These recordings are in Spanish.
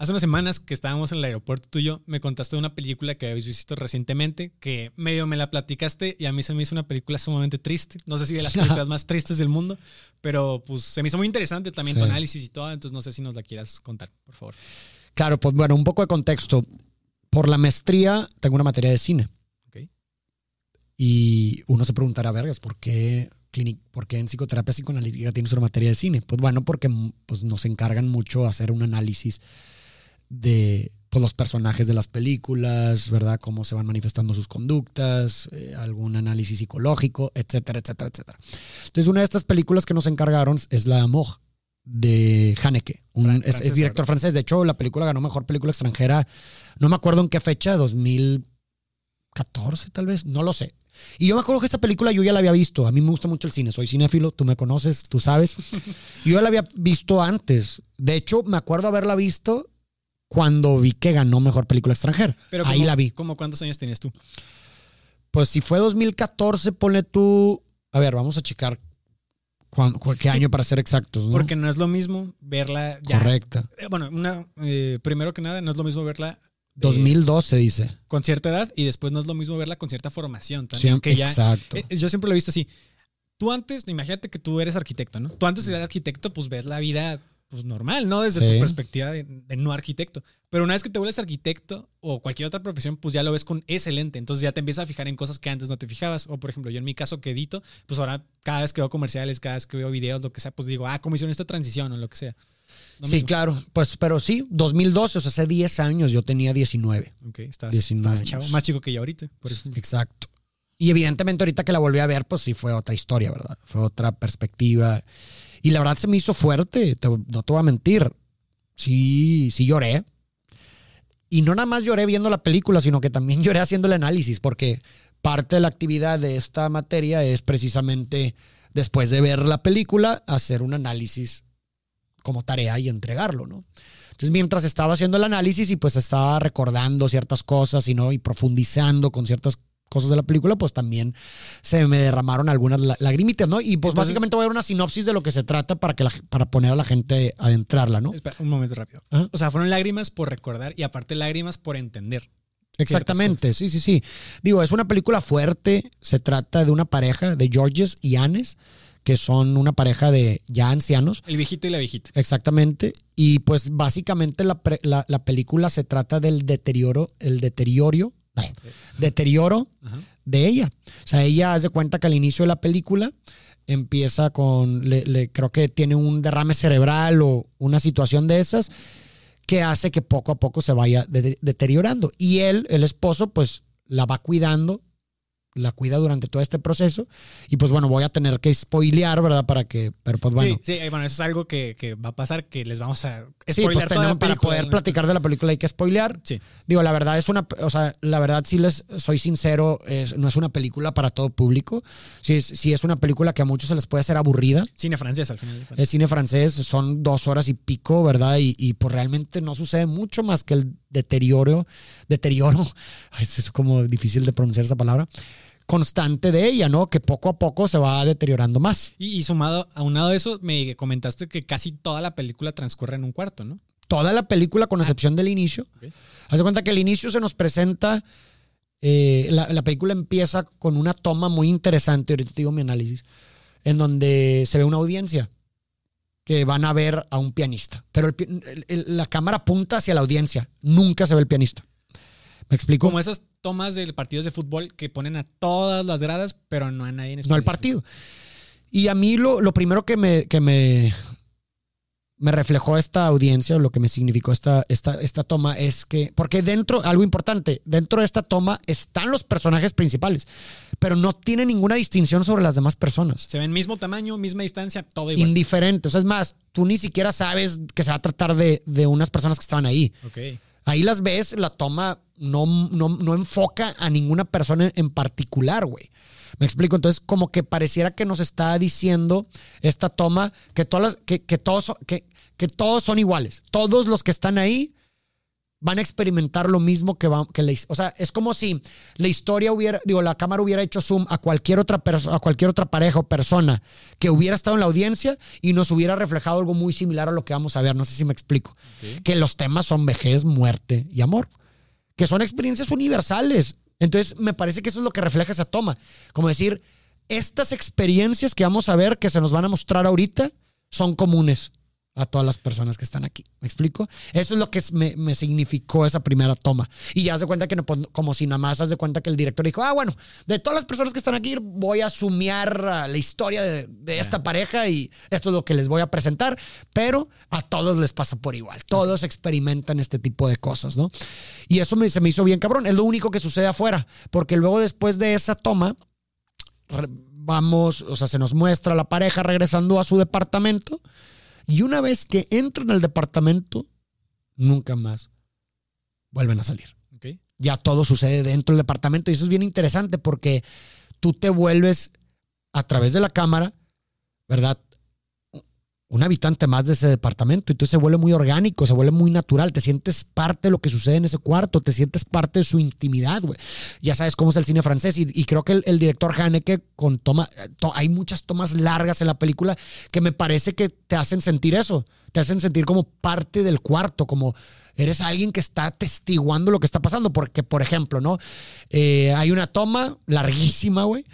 Hace unas semanas que estábamos en el aeropuerto tú y yo, me contaste de una película que habéis visto recientemente, que medio me la platicaste y a mí se me hizo una película sumamente triste. No sé si de las películas más tristes del mundo, pero pues se me hizo muy interesante también tu análisis y todo, entonces no sé si nos la quieras contar, por favor. Claro, pues bueno, un poco de contexto. Por la maestría tengo una materia de cine. Y uno se preguntará, vergas, ¿por qué, ¿por qué en psicoterapia psicoanalítica tienes una materia de cine? Pues bueno, porque pues, nos encargan mucho hacer un análisis de pues, los personajes de las películas, ¿verdad? Cómo se van manifestando sus conductas, eh, algún análisis psicológico, etcétera, etcétera, etcétera. Entonces, una de estas películas que nos encargaron es La Amor de Haneke. es, director francés. De hecho, la película ganó mejor película extranjera. No me acuerdo en qué fecha, 2014 tal vez, no lo sé. Y yo me acuerdo que esta película yo ya la había visto. A mí me gusta mucho el cine, soy cinéfilo, tú me conoces, tú sabes. Yo ya la había visto antes. De hecho, me acuerdo haberla visto cuando vi que ganó mejor película extranjera. Pero Ahí la vi. ¿Cómo cuántos años tenías tú? Pues si fue 2014, ponle tú. A ver, vamos a checar qué año para ser exactos. Porque no es lo mismo verla ya. Correcta. Eh, bueno, una, eh, primero que nada, no es lo mismo verla 2012 dice. Con cierta edad y después no es lo mismo verla con cierta formación también. que exacto. Eh, yo siempre lo he visto así. Tú antes, imagínate que tú eres arquitecto, ¿no? Tú antes de ser arquitecto, pues ves la vida pues, normal, ¿no? Desde tu perspectiva de, no arquitecto. Pero una vez que te vuelves arquitecto o cualquier otra profesión, pues ya lo ves con excelente. Entonces ya te empiezas a fijar en cosas que antes no te fijabas. O por ejemplo, yo en mi caso que edito, pues ahora cada vez que veo comerciales, cada vez que veo videos, lo que sea, pues digo, ah, ¿cómo hicieron esta transición o lo que sea? sí, claro. Pues, pero sí, 2012, o sea, hace 10 años yo tenía 19. Ok, estás, más chico que yo ahorita. Exacto. Y evidentemente ahorita que la volví a ver, pues sí fue otra historia, ¿verdad? Fue otra perspectiva. Y la verdad se me hizo fuerte, no te voy a mentir. Sí, sí lloré. Y no nada más lloré viendo la película, sino que también lloré haciendo el análisis, porque parte de la actividad de esta materia es precisamente, después de ver la película, hacer un análisis como tarea y entregarlo, ¿no? Entonces, mientras estaba haciendo el análisis y pues estaba recordando ciertas cosas y, ¿no? y profundizando con ciertas cosas de la película, pues también se me derramaron algunas lagrimitas, ¿no? Y pues básicamente voy a dar una sinopsis de lo que se trata para, que para poner a la gente a adentrarla, ¿no? Espera, un momento rápido. O sea, fueron lágrimas por recordar y aparte lágrimas por entender. Exactamente, sí, sí, sí. Digo, es una película fuerte, se trata de una pareja de Georges y Annes que son una pareja de ya ancianos. El viejito y la viejita. Exactamente. Y pues básicamente la, película se trata del deterioro, el deterioro, deterioro de ella. O sea, ella hace cuenta que al inicio de la película empieza con, le, creo que tiene un derrame cerebral o una situación de esas que hace que poco a poco se vaya deteriorando. Y él, el esposo, pues la va cuidando la cuida durante todo este proceso. Y pues bueno, voy a tener que spoilear, ¿verdad? Para que, pero pues bueno. Sí, sí bueno, eso es algo que, que, va a pasar, que les vamos a spoilear. Sí, pues tenemos, para poder platicar de la película hay que spoilear. Sí. Digo, la verdad es una, o sea, la verdad sí les soy sincero, es, no es una película para todo público. Sí es, sí es una película que a muchos se les puede hacer aburrida. Cine francés al final. Es cine francés, son dos horas y pico, ¿verdad? Y, y pues realmente no sucede mucho más que el deterioro, deterioro, es como difícil de pronunciar esa palabra constante de ella, ¿no? Que poco a poco se va deteriorando más. Y, sumado, aunado a eso, me comentaste que casi toda la película transcurre en un cuarto, ¿no? Toda la película, con ah. excepción del inicio. Haz de cuenta que el inicio se nos presenta. Eh, la, película empieza con una toma muy interesante, ahorita te digo mi análisis, en donde se ve una audiencia que van a ver a un pianista, pero la cámara apunta hacia la audiencia, nunca se ve el pianista. ¿Me explico? Como esas tomas de partidos de fútbol que ponen a todas las gradas, pero no a nadie en específico. No al partido. Y a mí lo, lo primero que me, que me, me reflejó esta audiencia, lo que me significó esta, esta, esta toma es que, porque dentro, algo importante, dentro de esta toma están los personajes principales, pero no tiene ninguna distinción sobre las demás personas. Se ven mismo tamaño, misma distancia, todo igual. Indiferente. O sea, es más, tú ni siquiera sabes que se va a tratar de, de unas personas que estaban ahí. Okay. Ahí las ves, la toma no, no, enfoca a ninguna persona en particular, güey. Me explico, entonces como que pareciera que nos está diciendo esta toma que, todas que, todos, que, que todos son iguales. Todos los que están ahí van a experimentar lo mismo que, va, que la, o sea, es como si la historia hubiera, digo, la cámara hubiera hecho zoom a cualquier otra persona, a cualquier otra pareja o persona que hubiera estado en la audiencia y nos hubiera reflejado algo muy similar a lo que vamos a ver. No sé si me explico. Que los temas son vejez, muerte y amor, que son experiencias universales. Entonces, me parece que eso es lo que refleja esa toma. Como decir, estas experiencias que vamos a ver, que se nos van a mostrar ahorita, son comunes a todas las personas que están aquí. ¿Me explico? Eso es lo que me, significó esa primera toma. Y ya se cuenta que no, como si nada más haz de cuenta que el director dijo, ah, bueno, de todas las personas que están aquí voy a sumiar la historia de, esta pareja y esto es lo que les voy a presentar, pero a todos les pasa por igual. Todos experimentan este tipo de cosas, ¿no? Y eso me, se me hizo bien cabrón. Es lo único que sucede afuera, porque luego después de esa toma, vamos, o sea, se nos muestra la pareja regresando a su departamento y una vez que entran al departamento, nunca más vuelven a salir. Ya todo sucede dentro del departamento y eso es bien interesante porque tú te vuelves a través de la cámara, ¿verdad? Un habitante más de ese departamento. Tú se vuelve muy orgánico, se vuelve muy natural. Te sientes parte de lo que sucede en ese cuarto, te sientes parte de su intimidad, güey. Ya sabes cómo es el cine francés. Y, creo que el, director Haneke, con toma, hay muchas tomas largas en la película que me parece que te hacen sentir eso. Te hacen sentir como parte del cuarto, como eres alguien que está testiguando lo que está pasando. Porque, por ejemplo, ¿no? Eh, hay una toma larguísima, güey,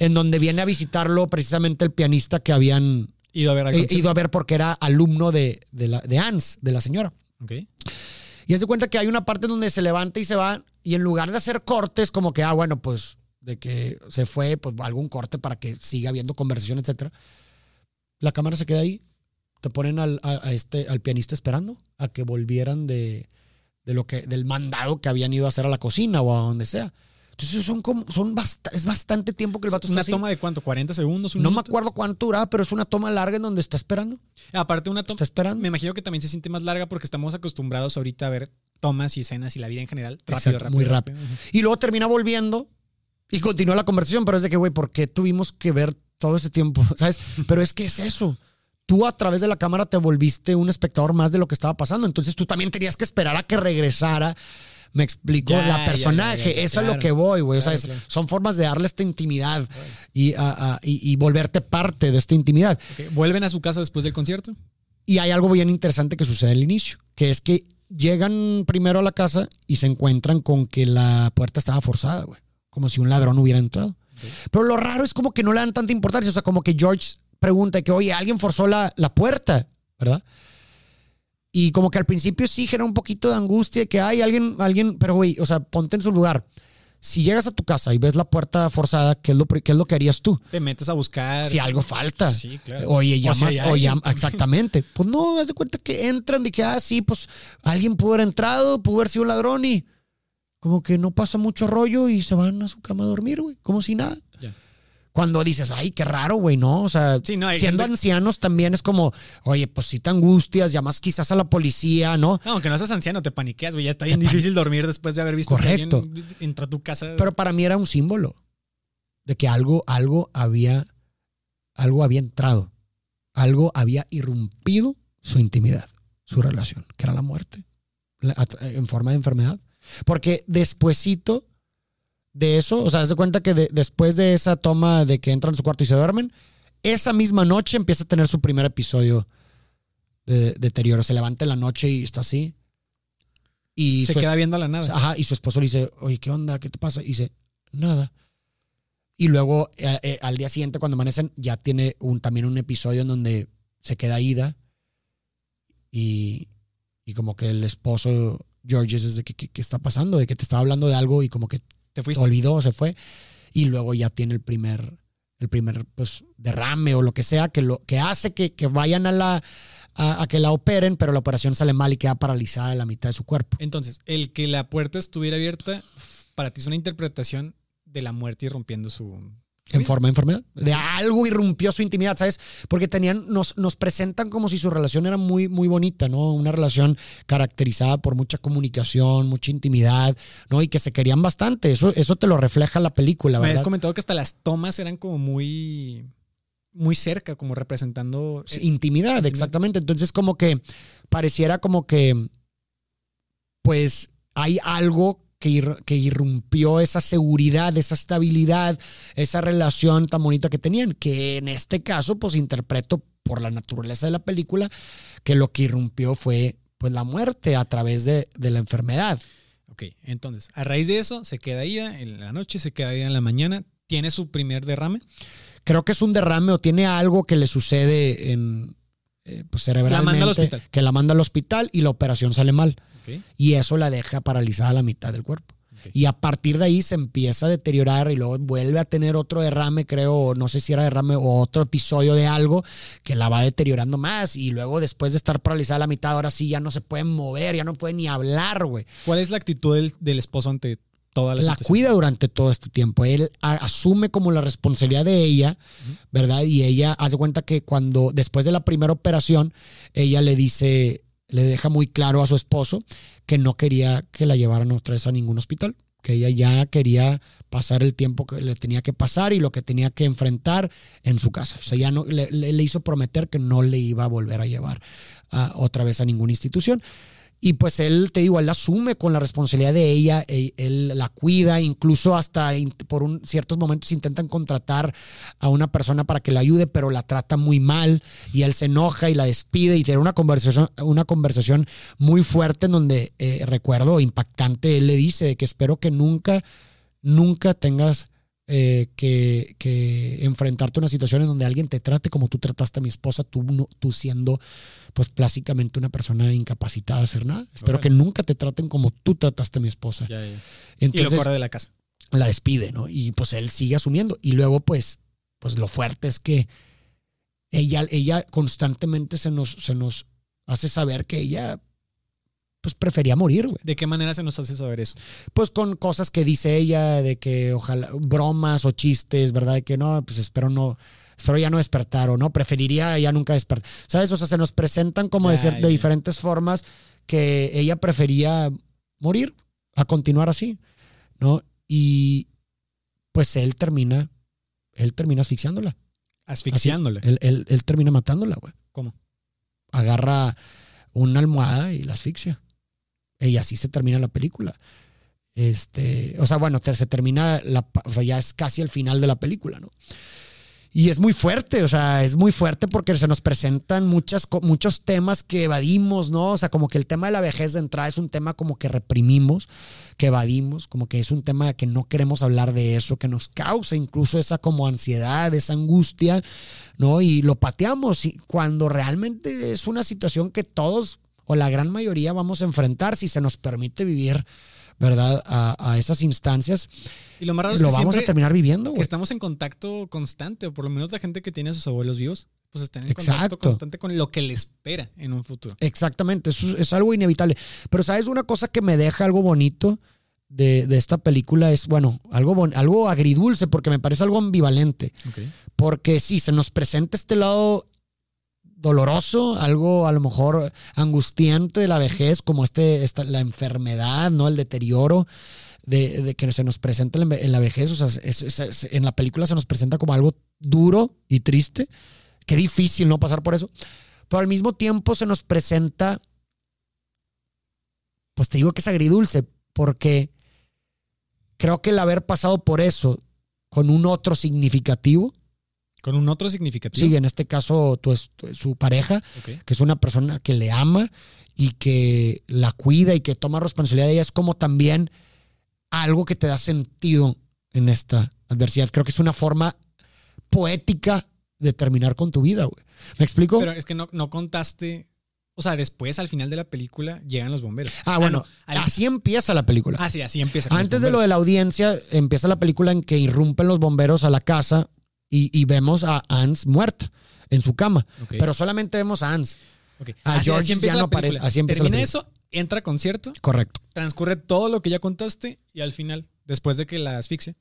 en donde viene a visitarlo precisamente el pianista que habían Ido a ver, He ido a ver porque era alumno de, de, la, de Ans, de la señora. Ok. Y de cuenta que hay una parte donde se levanta y se va, y en lugar de hacer cortes, como que, ah, bueno, pues de que se fue, pues algún corte para que siga habiendo conversación, etcétera. La cámara se queda ahí, te ponen al, a, este, al pianista esperando a que volvieran de, de lo que, del mandado que habían ido a hacer a la cocina o a donde sea. Entonces son como, son es bastante tiempo que el vato está ¿Una toma de cuánto? ¿40 segundos? no me acuerdo cuánto duraba, pero es una toma larga en donde está esperando. Aparte, una toma. Está esperando. Me imagino que también se siente más larga porque estamos acostumbrados ahorita a ver tomas y escenas y la vida en general. Rápido, rápido. Muy rápido. Y luego termina volviendo y continúa la conversación, pero es de que, güey, ¿por qué tuvimos que ver todo ese tiempo? ¿Sabes? Pero es que es eso tú a través de la cámara te volviste un espectador más de lo que estaba pasando. Entonces tú también tenías que esperar a que regresara me explico la personaje. Eso es lo que voy, güey. o sea, son formas de darle esta intimidad y, y, volverte parte de esta intimidad. ¿Vuelven a su casa después del concierto? Y hay algo bien interesante que sucede al inicio, que es que llegan primero a la casa y se encuentran con que la puerta estaba forzada, güey. Como si un ladrón hubiera entrado. Pero lo raro es como que no le dan tanta importancia. O sea, como que George pregunta que, oye, alguien forzó la, la puerta, ¿verdad? Y como que al principio sí genera un poquito de angustia que hay alguien, alguien, pero güey, o sea, ponte en su lugar. Si llegas a tu casa y ves la puerta forzada, ¿qué es lo, qué es lo que harías tú? Te metes a buscar. Si algo falta. Sí, claro. Oye, llamas, o, exactamente. Pues no, haz de cuenta que entran y que, ah, sí, pues alguien pudo haber entrado, pudo haber sido un ladrón y como que no pasa mucho rollo y se van a su cama a dormir, güey, como si nada cuando dices, ay, qué raro, güey, ¿no? O sea, siendo ancianos también es como, oye, pues si te angustias, llamas quizás a la policía, ¿no? No, aunque no seas anciano, te paniqueas, güey, ya está bien difícil dormir después de haber visto Correcto. que entró a tu casa. Pero para mí era un símbolo de que algo, algo había, algo había entrado, algo había irrumpido su intimidad, su relación, que era la muerte, en forma de enfermedad. Porque despuesito de eso, o sea, se cuenta que después de esa toma de que entran en su cuarto y se duermen, esa misma noche empieza a tener su primer episodio de, deterioro. Se levanta en la noche y está así. Y se queda viendo a la nada. Ajá, y su esposo le dice, oye, ¿qué onda? ¿Qué te pasa? Y dice, nada. Y luego eh, eh, al día siguiente, cuando amanecen, ya tiene un, también un episodio en donde se queda ida. Y, y como que el esposo, George, es de ¿qué, qué, está pasando? De que te estaba hablando de algo y como que se olvidó, se fue. Y luego ya tiene el primer, el primer pues, derrame o lo que sea que, lo, que hace que, que vayan a la a, que la operen, pero la operación sale mal y queda paralizada en la mitad de su cuerpo. Entonces, el que la puerta estuviera abierta, para ti es una interpretación de la muerte irrumpiendo su, en forma de enfermedad. De algo irrumpió su intimidad, ¿sabes? Porque tenían, nos, nos presentan como si su relación era muy, muy bonita, ¿no? Una relación caracterizada por mucha comunicación, mucha intimidad, ¿no? Y que se querían bastante. Eso, eso te lo refleja la película, ¿verdad? Me has comentado que hasta las tomas eran como muy muy cerca, como representando intimidad, exactamente. Entonces, como que pareciera como que pues hay algo que, que, irrumpió esa seguridad, esa estabilidad, esa relación tan bonita que tenían, que en este caso, pues interpreto por la naturaleza de la película, que lo que irrumpió fue pues la muerte a través de, de la enfermedad. Ok, entonces, a raíz de eso, se queda ahí en la noche, se queda ahí en la mañana, tiene su primer derrame. Creo que es un derrame o tiene algo que le sucede en eh, pues cerebralmente. La manda que la manda al hospital y la operación sale mal. Y eso la deja paralizada a la mitad del cuerpo. Y a partir de ahí se empieza a deteriorar y luego vuelve a tener otro derrame, creo, no sé si era derrame o otro episodio de algo que la va deteriorando más. Y luego después de estar paralizada a la mitad, ahora sí ya no se puede mover, ya no puede ni hablar, güey. ¿Cuál es la actitud del, esposo ante toda la, la cuida durante todo este tiempo. Él asume como la responsabilidad de ella, ¿verdad? Y ella hace cuenta que cuando, después de la primera operación, ella le dice, le deja muy claro a su esposo que no quería que la llevaran otra vez a ningún hospital, que ella ya quería pasar el tiempo que le tenía que pasar y lo que tenía que enfrentar en su casa. O sea, ya no, le, le hizo prometer que no le iba a volver a llevar otra vez a ninguna institución. Y pues él, te digo, él asume con la responsabilidad de ella, él, la cuida, incluso hasta por un, ciertos momentos intentan contratar a una persona para que la ayude, pero la trata muy mal y él se enoja y la despide y tiene una conversación, una conversación muy fuerte en donde eh, recuerdo impactante, él le dice que espero que nunca, nunca tengas eh, que, que, enfrentarte a una situación en donde alguien te trate como tú trataste a mi esposa, tú, tú siendo pues básicamente una persona incapacitada de hacer nada. Espero que nunca te traten como tú trataste a mi esposa. Entonces, y lo corre de la casa. La despide, ¿no? Y pues él sigue asumiendo. Y luego pues, pues lo fuerte es que ella, ella constantemente se nos, se nos hace saber que ella pues prefería morir, güey. ¿De qué manera se nos hace saber eso? Pues con cosas que dice ella, de que ojalá, bromas o chistes, ¿verdad? De que no, pues espero no, espero ya no despertar o no, preferiría ya nunca despertar. ¿Sabes? O sea, se nos presentan como de, de diferentes formas que ella prefería morir a continuar así, ¿no? Y pues él termina, él termina asfixiándola. Asfixiándola. él, él, él termina matándola, güey. ¿Cómo? Agarra una almohada y la asfixia. Y así se termina la película. Este, o sea, bueno, se termina, la, o sea, ya es casi el final de la película, ¿no? Y es muy fuerte, o sea, es muy fuerte porque se nos presentan muchas, muchos temas que evadimos, ¿no? O sea, como que el tema de la vejez de entrada es un tema como que reprimimos, que evadimos, como que es un tema que no queremos hablar de eso, que nos causa incluso esa como ansiedad, esa angustia, ¿no? Y lo pateamos cuando realmente es una situación que todos o la gran mayoría vamos a enfrentar si se nos permite vivir, ¿verdad? A, esas instancias. Y lo más raro es lo vamos a terminar viviendo, Que estamos en contacto constante, o por lo menos la gente que tiene a sus abuelos vivos, pues están en contacto constante con lo que le espera en un futuro. Exactamente, eso es algo inevitable. Pero sabes, una cosa que me deja algo bonito de, esta película es, bueno, algo, algo agridulce, porque me parece algo ambivalente. Porque sí, se nos presenta este lado doloroso, algo a lo mejor angustiante de la vejez, como este, esta, la enfermedad, ¿no? El deterioro de, que se nos presenta en la vejez. O sea, en la película se nos presenta como algo duro y triste. Qué difícil no pasar por eso. Pero al mismo tiempo se nos presenta, pues te digo que es agridulce, porque creo que el haber pasado por eso con un otro significativo, con un otro significativo. Sí, en este caso tu, su pareja, que es una persona que le ama y que la cuida y que toma responsabilidad de ella, es como también algo que te da sentido en esta adversidad. Creo que es una forma poética de terminar con tu vida, güey. ¿Me explico? Pero es que no, no contaste o sea, después, al final de la película, llegan los bomberos. Ah, bueno, así empieza la película. Ah, sí, así empieza. Antes de lo de la audiencia, empieza la película en que irrumpen los bomberos a la casa y, vemos a Hans muerta en su cama. Pero solamente vemos a Hans. A George ya no aparece. Así empieza Termina eso, entra concierto. Correcto. Transcurre todo lo que ya contaste y al final, después de que la asfixia.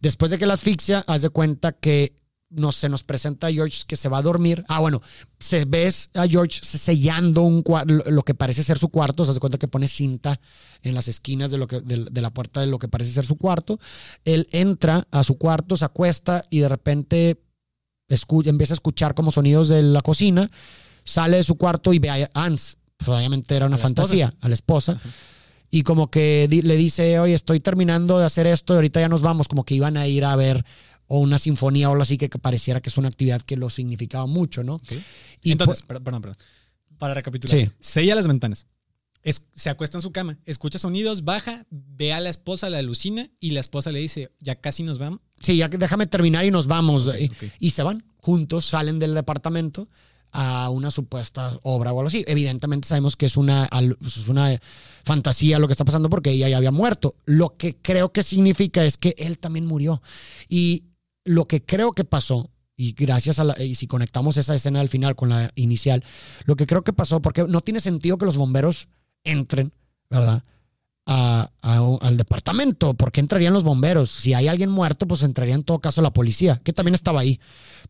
Después de que la asfixia, haz de cuenta que no, se nos presenta a George que se va a dormir. Ah, bueno, se ves a George sellando un lo que parece ser su cuarto. Se hace cuenta que pone cinta en las esquinas de, lo que, de, la puerta de lo que parece ser su cuarto. Él entra a su cuarto, se acuesta y de repente empieza a escuchar como sonidos de la cocina. Sale de su cuarto y ve a Hans pues obviamente era una fantasía, a la esposa. Y como que le dice, oye, estoy terminando de hacer esto y ahorita ya nos vamos, como que iban a ir a ver o una sinfonía o algo así que, pareciera que es una actividad que lo significaba mucho, ¿no? Y Entonces, perdón, perdón, para recapitular, sella las ventanas. se acuesta en su cama, escucha sonidos, baja, ve a la esposa, la alucina y la esposa le dice, ya casi nos vamos. Sí, ya déjame terminar y nos vamos. y, se van juntos, salen del departamento a una supuesta obra o algo así. Evidentemente sabemos que es una, es una fantasía lo que está pasando porque ella ya había muerto. Lo que creo que significa es que él también murió. Y lo que creo que pasó, y gracias a la, y si conectamos esa escena al final con la inicial, lo que creo que pasó, porque no tiene sentido que los bomberos entren, ¿verdad? al departamento, porque entrarían los bomberos? Si hay alguien muerto, pues entraría en todo caso la policía, que también estaba ahí.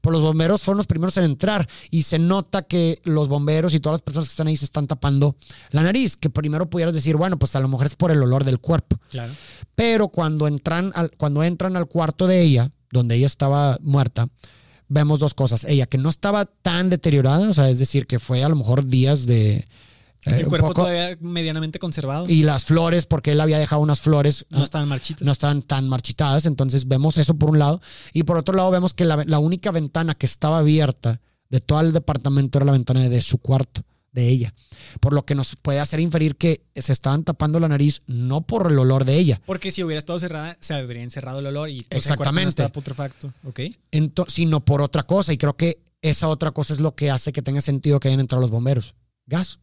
Pero los bomberos fueron los primeros en entrar y se nota que los bomberos y todas las personas que están ahí se están tapando la nariz, que primero pudieras decir, bueno, pues a lo mejor es por el olor del cuerpo. Claro. Pero cuando entran al, cuando entran al cuarto de ella, donde ella estaba muerta, vemos dos cosas. Ella que no estaba tan deteriorada, o sea, es decir, que fue a lo mejor días de... Eh, el cuerpo todavía medianamente conservado. Y las flores, porque él había dejado unas flores. No estaban marchitas. No estaban tan marchitadas. Entonces vemos eso por un lado. Y por otro lado vemos que la, la única ventana que estaba abierta de todo el departamento era la ventana de su cuarto de ella. Por lo que nos puede hacer inferir que se estaban tapando la nariz no por el olor de ella. Porque si hubiera estado cerrada, se habría encerrado el olor y pues, Exactamente. El putrefacto. ¿ok? sino por otra cosa. Y creo que esa otra cosa es lo que hace que tenga sentido que hayan entrado los bomberos. Gas.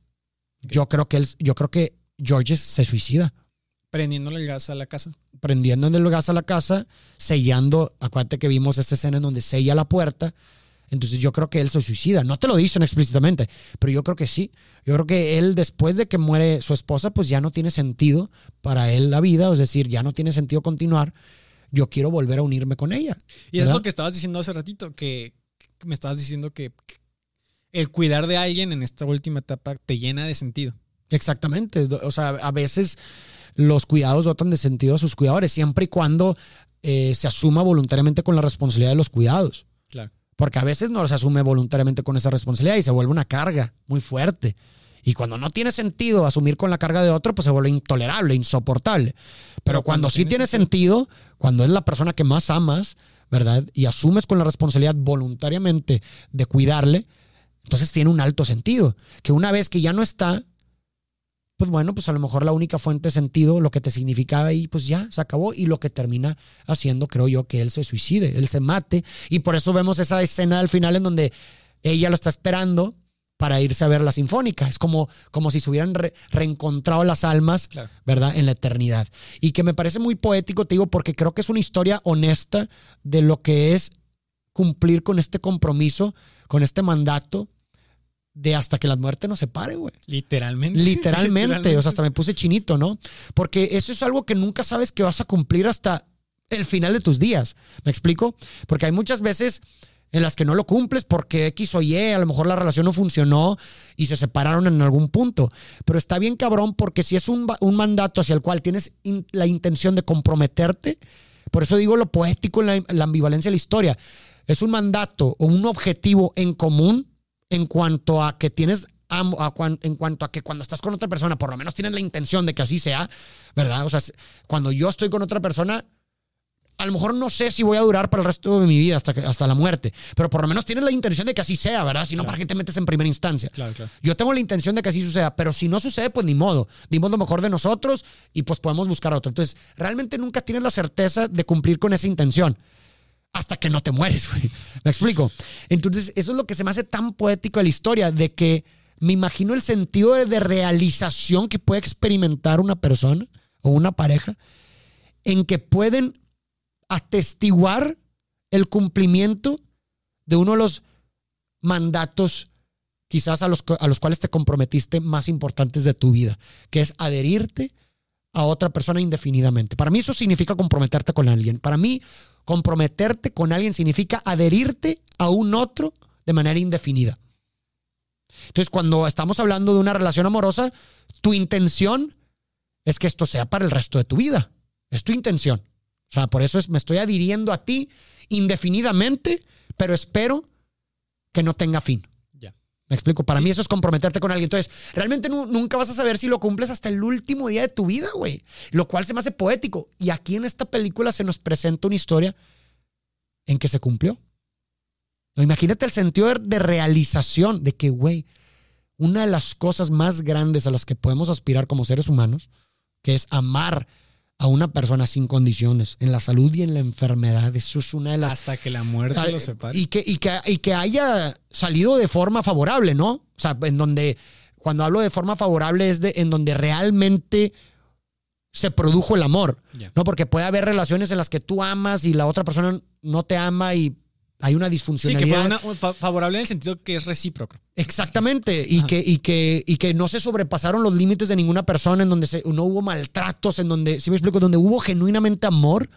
Yo creo que él, yo creo que Georges se suicida. Prendiéndole el gas a la casa. Prendiéndole el gas a la casa, sellando. Acuérdate que vimos esta escena en donde sella la puerta entonces yo creo que él se suicida. No te lo dicen explícitamente, pero yo creo que sí. Yo creo que él después de que muere su esposa, pues ya no tiene sentido para él la vida, es decir, ya no tiene sentido continuar. Yo quiero volver a unirme con ella. Y es lo que estabas diciendo hace ratito, que me estabas diciendo que el cuidar de alguien en esta última etapa te llena de sentido. Exactamente. O sea, a veces los cuidados dotan de sentido a sus cuidadores, siempre y cuando eh, se asuma voluntariamente con la responsabilidad de los cuidados. Porque a veces no se asume voluntariamente con esa responsabilidad y se vuelve una carga muy fuerte. Y cuando no tiene sentido asumir con la carga de otro, pues se vuelve intolerable, insoportable. Pero, cuando, sí tiene sentido, cuando es la persona que más amas, ¿verdad? Y asumes con la responsabilidad voluntariamente de cuidarle, entonces tiene un alto sentido. Que una vez que ya no está, pues bueno, pues a lo mejor la única fuente de sentido, lo que te significaba ahí, pues ya se acabó. Y lo que termina haciendo, creo yo, que él se suicide, él se mate. Y por eso vemos esa escena al final en donde ella lo está esperando para irse a ver la sinfónica. Es como, como si se hubieran reencontrado las almas, ¿verdad? En la eternidad. Y que me parece muy poético, te digo, porque creo que es una historia honesta de lo que es cumplir con este compromiso, con este mandato de hasta que la muerte nos separe, güey. Literalmente. Literalmente. O sea, hasta me puse chinito, ¿no? Porque eso es algo que nunca sabes que vas a cumplir hasta el final de tus días. ¿Me explico? Porque hay muchas veces en las que no lo cumples porque X o Y, a lo mejor la relación no funcionó y se separaron en algún punto. Pero está bien cabrón porque si es un, un mandato hacia el cual tienes la intención de comprometerte, por eso digo lo poético en la ambivalencia de la historia, es un mandato o un objetivo en común en cuanto a que tienes en cuanto a que cuando estás con otra persona, por lo menos tienes la intención de que así sea, ¿verdad? O sea, cuando yo estoy con otra persona, a lo mejor no sé si voy a durar para el resto de mi vida hasta, hasta la muerte, pero por lo menos tienes la intención de que así sea, ¿verdad? Si no, ¿para qué te metes en primera instancia? Claro, claro. Yo tengo la intención de que así suceda, pero si no sucede, pues ni modo. Dimos lo mejor de nosotros y pues podemos buscar otro. Entonces, realmente nunca tienes la certeza de cumplir con esa intención hasta que no te mueres, güey. ¿Me explico? Entonces, eso es lo que se me hace tan poético de la historia, de que me imagino el sentido de, realización que puede experimentar una persona o una pareja en que pueden atestiguar el cumplimiento de uno de los mandatos quizás a los, a los cuales te comprometiste más importantes de tu vida, que es adherirte a otra persona indefinidamente. Para mí eso significa comprometerte con alguien. Para mí comprometerte con alguien significa adherirte a un otro de manera indefinida. Entonces, cuando estamos hablando de una relación amorosa, tu intención es que esto sea para el resto de tu vida. Es tu intención. O sea, por eso es, me estoy adhiriendo a ti indefinidamente, pero espero que no tenga fin. Me explico. Para mí eso es comprometerte con alguien. Entonces, realmente nunca vas a saber si lo cumples hasta el último día de tu vida, güey. Lo cual se me hace poético. Y aquí en esta película se nos presenta una historia en que se cumplió. No, imagínate el sentido de realización de que, güey, una de las cosas más grandes a las que podemos aspirar como seres humanos, que es amar a una persona sin condiciones, en la salud y en la enfermedad. Eso es una de las... Hasta que la muerte lo separe. Y que, y, que, y que haya salido de forma favorable, ¿no? O sea, en donde, cuando hablo de forma favorable es de en donde realmente se produjo el amor, ¿no? Porque puede haber relaciones en las que tú amas y la otra persona no te ama y hay una disfuncionalidad. Sí, que fue favorable en el sentido que es recíproco. Exactamente, y que, y, que, y que no se sobrepasaron los límites de ninguna persona, en donde no hubo maltratos, en donde, si me explico, donde hubo genuinamente amor,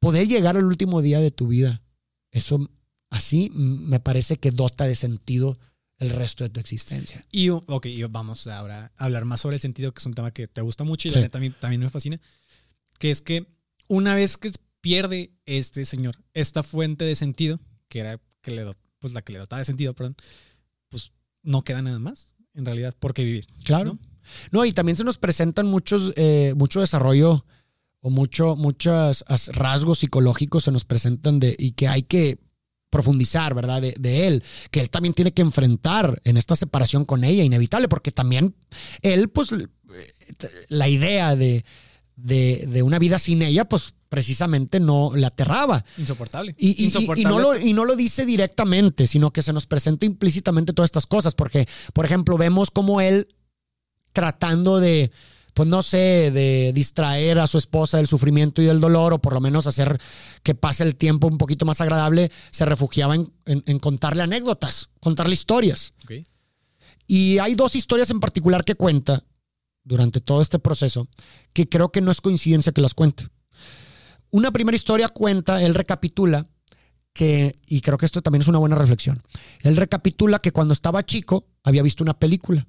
poder llegar al último día de tu vida. Eso así me parece que dota de sentido el resto de tu existencia. Y, ok, vamos ahora a hablar más sobre el sentido, que es un tema que te gusta mucho y la también, también me fascina, que es que una vez que pierde este señor esta fuente de sentido, que era que le, pues la que le dotaba de sentido, perdón, pues no queda nada más, en realidad, por qué vivir. Claro. No, y también se nos presentan muchos, eh, mucho desarrollo o mucho, muchos rasgos psicológicos se nos presentan de, y que hay que profundizar, ¿verdad? De, de, él, que él también tiene que enfrentar en esta separación con ella, inevitable, porque también él, pues, la idea de, de, de una vida sin ella, pues precisamente no la aterraba. Insoportable. Y, y, no lo, y, no lo, dice directamente, sino que se nos presenta implícitamente todas estas cosas, porque, por ejemplo, vemos como él tratando de, pues no sé, de distraer a su esposa del sufrimiento y del dolor, o por lo menos hacer que pase el tiempo un poquito más agradable, se refugiaba en, contarle anécdotas, contarle historias. Y hay dos historias en particular que cuenta durante todo este proceso que creo que no es coincidencia que las cuente. Una primera historia cuenta, él recapitula que, y creo que esto también es una buena reflexión, él recapitula que cuando estaba chico había visto una película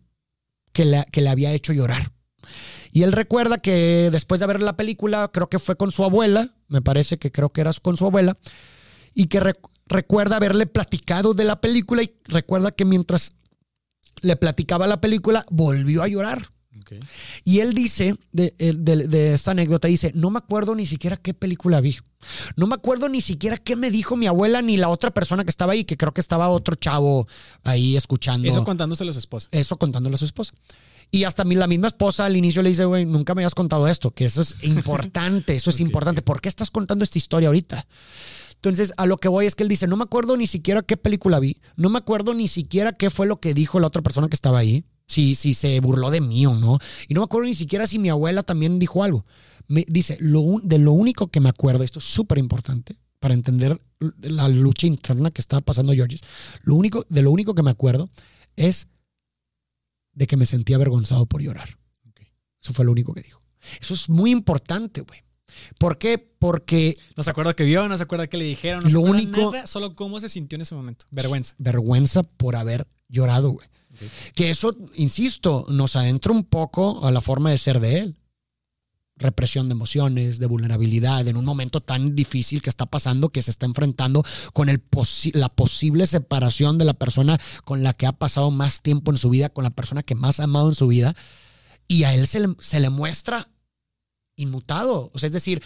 que le, que le había hecho llorar. Y él recuerda que después de ver la película, creo que fue con su abuela, me parece que creo que era con su abuela, y que recuerda haberle platicado de la película y recuerda que mientras le platicaba la película, volvió a llorar. Y él dice, de, de, esta anécdota, dice, no me acuerdo ni siquiera qué película vi. No me acuerdo ni siquiera qué me dijo mi abuela ni la otra persona que estaba ahí, que creo que estaba otro chavo ahí escuchando. Eso contándoselo a su esposa. Eso contándole a su esposa. Y hasta la misma esposa al inicio le dice, güey, nunca me habías contado esto, que eso es importante, eso es importante. ¿Por qué estás contando esta historia ahorita? Entonces, a lo que voy es que él dice, no me acuerdo ni siquiera qué película vi, no me acuerdo ni siquiera qué fue lo que dijo la otra persona que estaba ahí si, si se burló de mí o no. Y no me acuerdo ni siquiera si mi abuela también dijo algo. Me dice, lo, de lo único que me acuerdo, esto es súper importante para entender la lucha interna que estaba pasando Georges, lo único, de lo único que me acuerdo es de que me sentía avergonzado por llorar. Eso fue lo único que dijo. Eso es muy importante, güey. ¿Por qué? Porque... No se acuerda que vio, no se acuerda que le dijeron, no lo único, solo cómo se sintió en ese momento. Vergüenza. Vergüenza por haber llorado, güey. Que eso, insisto, nos adentra un poco a la forma de ser de él. Represión de emociones, de vulnerabilidad, en un momento tan difícil que está pasando, que se está enfrentando con el la posible separación de la persona con la que ha pasado más tiempo en su vida, con la persona que más ha amado en su vida, y a él se le, se le muestra inmutado. O sea, es decir,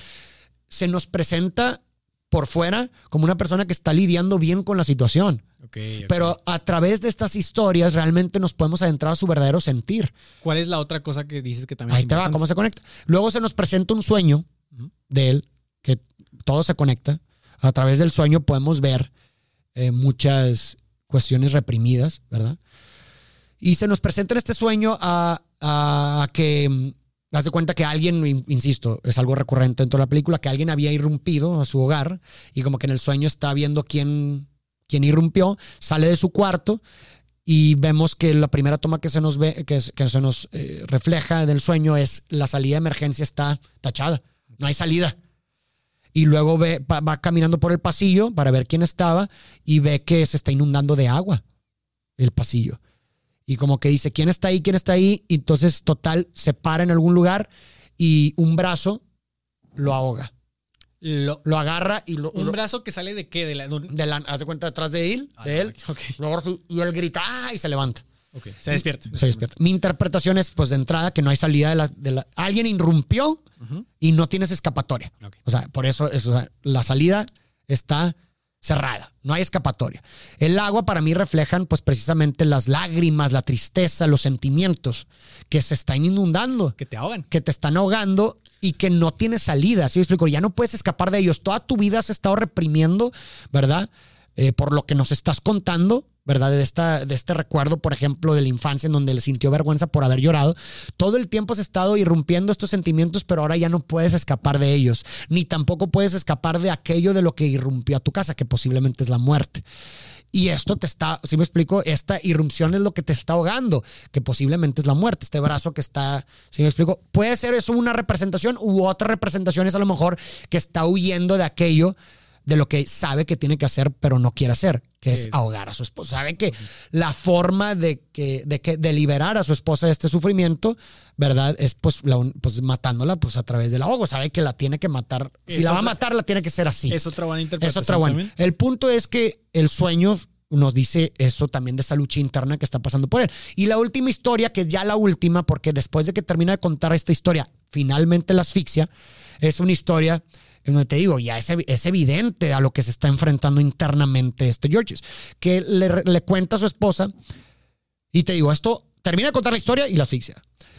se nos presenta por fuera como una persona que está lidiando bien con la situación. Pero a través de estas historias realmente nos podemos adentrar a su verdadero sentir. ¿Cuál es la otra cosa que dices que también... Ahí te va, cómo se conecta. Luego se nos presenta un sueño de él, que todo se conecta. A través del sueño podemos ver eh, muchas cuestiones reprimidas, ¿verdad? Y se nos presenta en este sueño a, a que Haz de cuenta que alguien, insisto, es algo recurrente dentro de la película, que alguien había irrumpido a su hogar y como que en el sueño está viendo quién, quién irrumpió, sale de su cuarto y vemos que la primera toma que se nos ve, que, se nos eh, refleja del sueño es la salida de emergencia está tachada, no hay salida. Y luego ve, va caminando por el pasillo para ver quién estaba y ve que se está inundando de agua el pasillo y como que dice, ¿quién está ahí? ¿quién está ahí? Y entonces, total, se para en algún lugar y un brazo lo ahoga. lo, lo agarra y lo. ¿Un lo- brazo que sale de qué? De la, de la, haz de cuenta detrás de él, Ah, de él. ok. Luego, y él grita ¡ah! y se levanta. Ok, Se despierta. Se despierta. Mi interpretación es, pues, de entrada, que no hay salida de la. de la- alguien irrumpió y no tienes escapatoria. Ok. O sea, por eso, es, o sea, la salida está cerrada. No hay escapatoria. El agua para mí reflejan, pues, precisamente las lágrimas, la tristeza, los sentimientos que se están inundando Que te ahogan. que te están ahogando y que no tienes salida. ¿Sí me explico? Ya no puedes escapar de ellos. Toda tu vida has estado reprimiendo, ¿verdad? Eh, por lo que nos estás contando, ¿verdad? De, esta, de este recuerdo, por ejemplo, de la infancia en donde le sintió vergüenza por haber llorado. Todo el tiempo has estado irrumpiendo estos sentimientos, pero ahora ya no puedes escapar de ellos. Ni tampoco puedes escapar de aquello de lo que irrumpió a tu casa, que posiblemente es la muerte. Y esto te está, si me explico, esta irrupción es lo que te está ahogando, que posiblemente es la muerte, este brazo que está, si me explico, puede ser eso una representación u otra representación es a lo mejor que está huyendo de aquello de lo que sabe que tiene que hacer, pero no quiere hacer, que es Es- ahogar a su esposa. Sabe que la forma de que, de que, de liberar a su esposa de este sufrimiento, ¿verdad? Es pues, la pues matándola pues a través del ahogo. Sabe que la tiene que matar. Si Es la va a matar, la tiene que ser así. Es otra buena Es interpretación. otra buena. también. El punto es que el sueño nos dice eso también de esa lucha interna que está pasando por él. Y la última historia, que es ya la última, porque después de que termina de contar esta historia, finalmente la asfixia, es una historia en donde te digo, ya es, ev- es evidente a lo que se está enfrentando internamente este Georges, que le, le cuenta a su esposa y te digo, esto termina de contar la historia y la asfixia.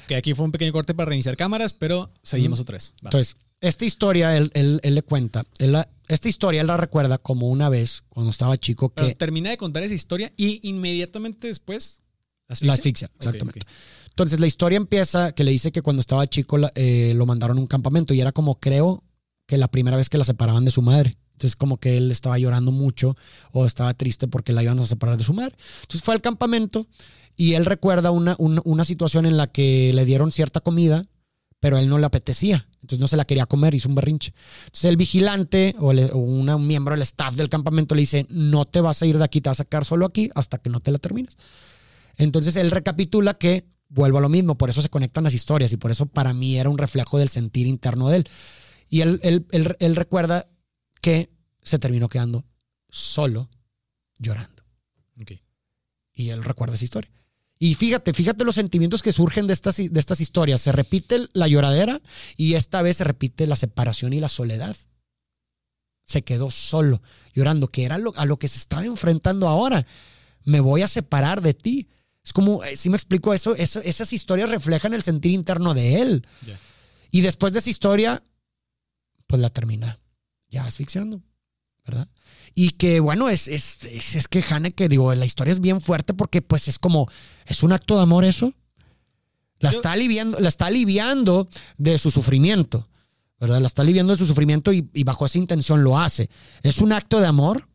Que aquí fue un pequeño corte para reiniciar cámaras, pero seguimos otra vez. Entonces, esta historia él, él- él le cuenta, él la- esta historia él la recuerda como una vez cuando estaba chico Pero que termina de contar esa historia y inmediatamente después. La asfixia, exactamente. Entonces la historia empieza que le dice que cuando estaba chico la- eh, lo mandaron a un campamento y era como creo que la primera vez que la separaban de su madre. Entonces como que él estaba llorando mucho o estaba triste porque la iban a separar de su madre. Entonces fue al campamento y él recuerda una, una, situación en la que le dieron cierta comida, pero él no le apetecía. Entonces no se la quería comer, hizo un berrinche. Entonces el vigilante o, un miembro del staff del campamento le dice, no te vas a ir de aquí, te vas a sacar solo aquí hasta que no te la termines. Entonces él recapitula que vuelvo a lo mismo, por eso se conectan las historias y por eso para mí era un reflejo del sentir interno de él. Y él, él- él- él recuerda que se terminó quedando solo llorando. Ok. Y él recuerda esa historia. Y fíjate, fíjate los sentimientos que surgen de estas, de estas historias. Se repite la lloradera y esta vez se repite la separación y la soledad. Se quedó solo, llorando, que era lo- a lo que se estaba enfrentando ahora. Me voy a separar de ti. Es como, eh, si me explico eso, eso, esas historias reflejan el sentir interno de él. Y después de esa historia, pues la termina ya asfixiando, ¿verdad? Y que bueno, es, es, es, es que Haneke, digo, la historia es bien fuerte porque pues es como, es un acto de amor eso. La Yo- está aliviando, la está aliviando de su sufrimiento, ¿verdad? La está aliviando de su sufrimiento y, y bajo esa intención lo hace. ¿Es un acto de amor?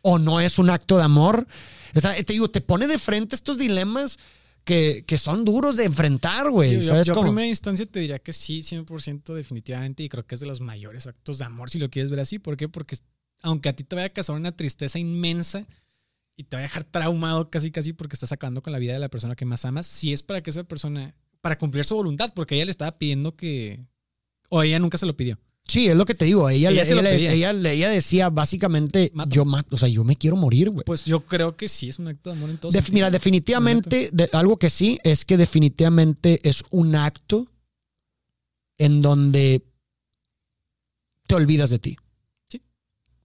¿O no es un acto de amor? O sea, te digo, te pone de frente estos dilemas que, que son duros de enfrentar, güey. Yo, yo- primera instancia te diría que sí, 100% definitivamente, y creo que es de los mayores actos de amor, si lo quieres ver así. ¿Por qué? Porque aunque a ti te vaya a causar una tristeza inmensa y te va a dejar traumado casi, casi porque estás acabando con la vida de la persona que más amas, si es para que esa persona, para cumplir su voluntad, porque ella le estaba pidiendo que, o ella nunca se lo pidió. Sí, es lo que te digo. Ella, Ella ella, ella, decía básicamente, yo mato, o sea, yo me quiero morir, güey. Pues yo creo que sí es un acto de amor en todos Def- sentidos. mira, definitivamente, de- algo que sí es que definitivamente es un acto en donde te olvidas de ti. Sí.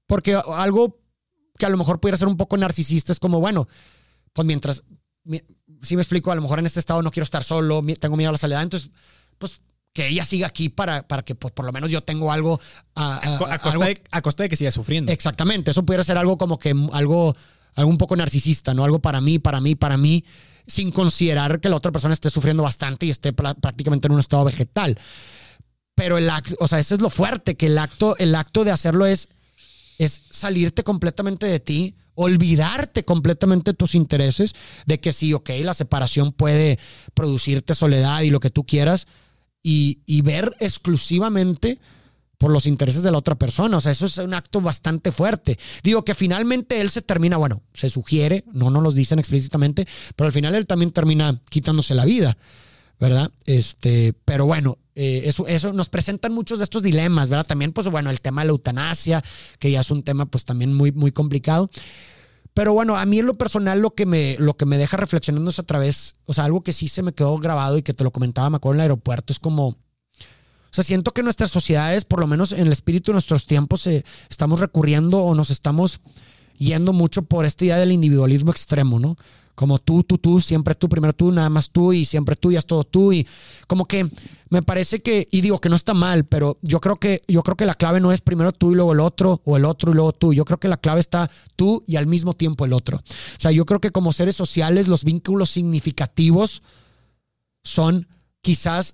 Porque algo que a lo mejor pudiera ser un poco narcisista es como, bueno, pues mientras, mi- si me explico, a lo mejor en este estado no quiero estar solo, tengo miedo a la soledad, entonces, pues que ella siga aquí para, para que pues, por lo menos yo tengo algo a, a- A, co- a costa algo- de, a costa de que siga sufriendo. Exactamente, eso pudiera ser algo como que algo, algo un poco narcisista, ¿no? Algo para mí, para mí, para mí, sin considerar que la otra persona esté sufriendo bastante y esté prácticamente en un estado vegetal. Pero el acto, o sea, eso es lo fuerte, que el acto, el acto de hacerlo es, es salirte completamente de ti, olvidarte completamente de tus intereses, de que sí, ok, la separación puede producirte soledad y lo que tú quieras, y, ver exclusivamente por los intereses de la otra persona. O sea, eso es un acto bastante fuerte. Digo que finalmente él se termina, bueno, se sugiere, no nos los dicen explícitamente, pero al final él también termina quitándose la vida, ¿verdad? Este, pero bueno, eh, eso, eso nos presentan muchos de estos dilemas, ¿verdad? También, pues bueno, el tema de la eutanasia, que ya es un tema pues también muy, muy complicado. Pero bueno, a mí en lo personal lo que me, lo que me deja reflexionando es a través, o sea, algo que sí se me quedó grabado y que te lo comentaba, me acuerdo en el aeropuerto, es como, o sea, siento que nuestras sociedades, por lo menos en el espíritu de nuestros tiempos, eh, estamos recurriendo o nos estamos yendo mucho por esta idea del individualismo extremo, ¿no? Como tú, tú, tú, siempre tú, primero tú, nada más tú y siempre tú y es todo tú y como que me parece que y digo que no está mal, pero yo creo que yo creo que la clave no es primero tú y luego el otro o el otro y luego tú. Yo creo que la clave está tú y al mismo tiempo el otro. O sea, yo creo que como seres sociales los vínculos significativos son quizás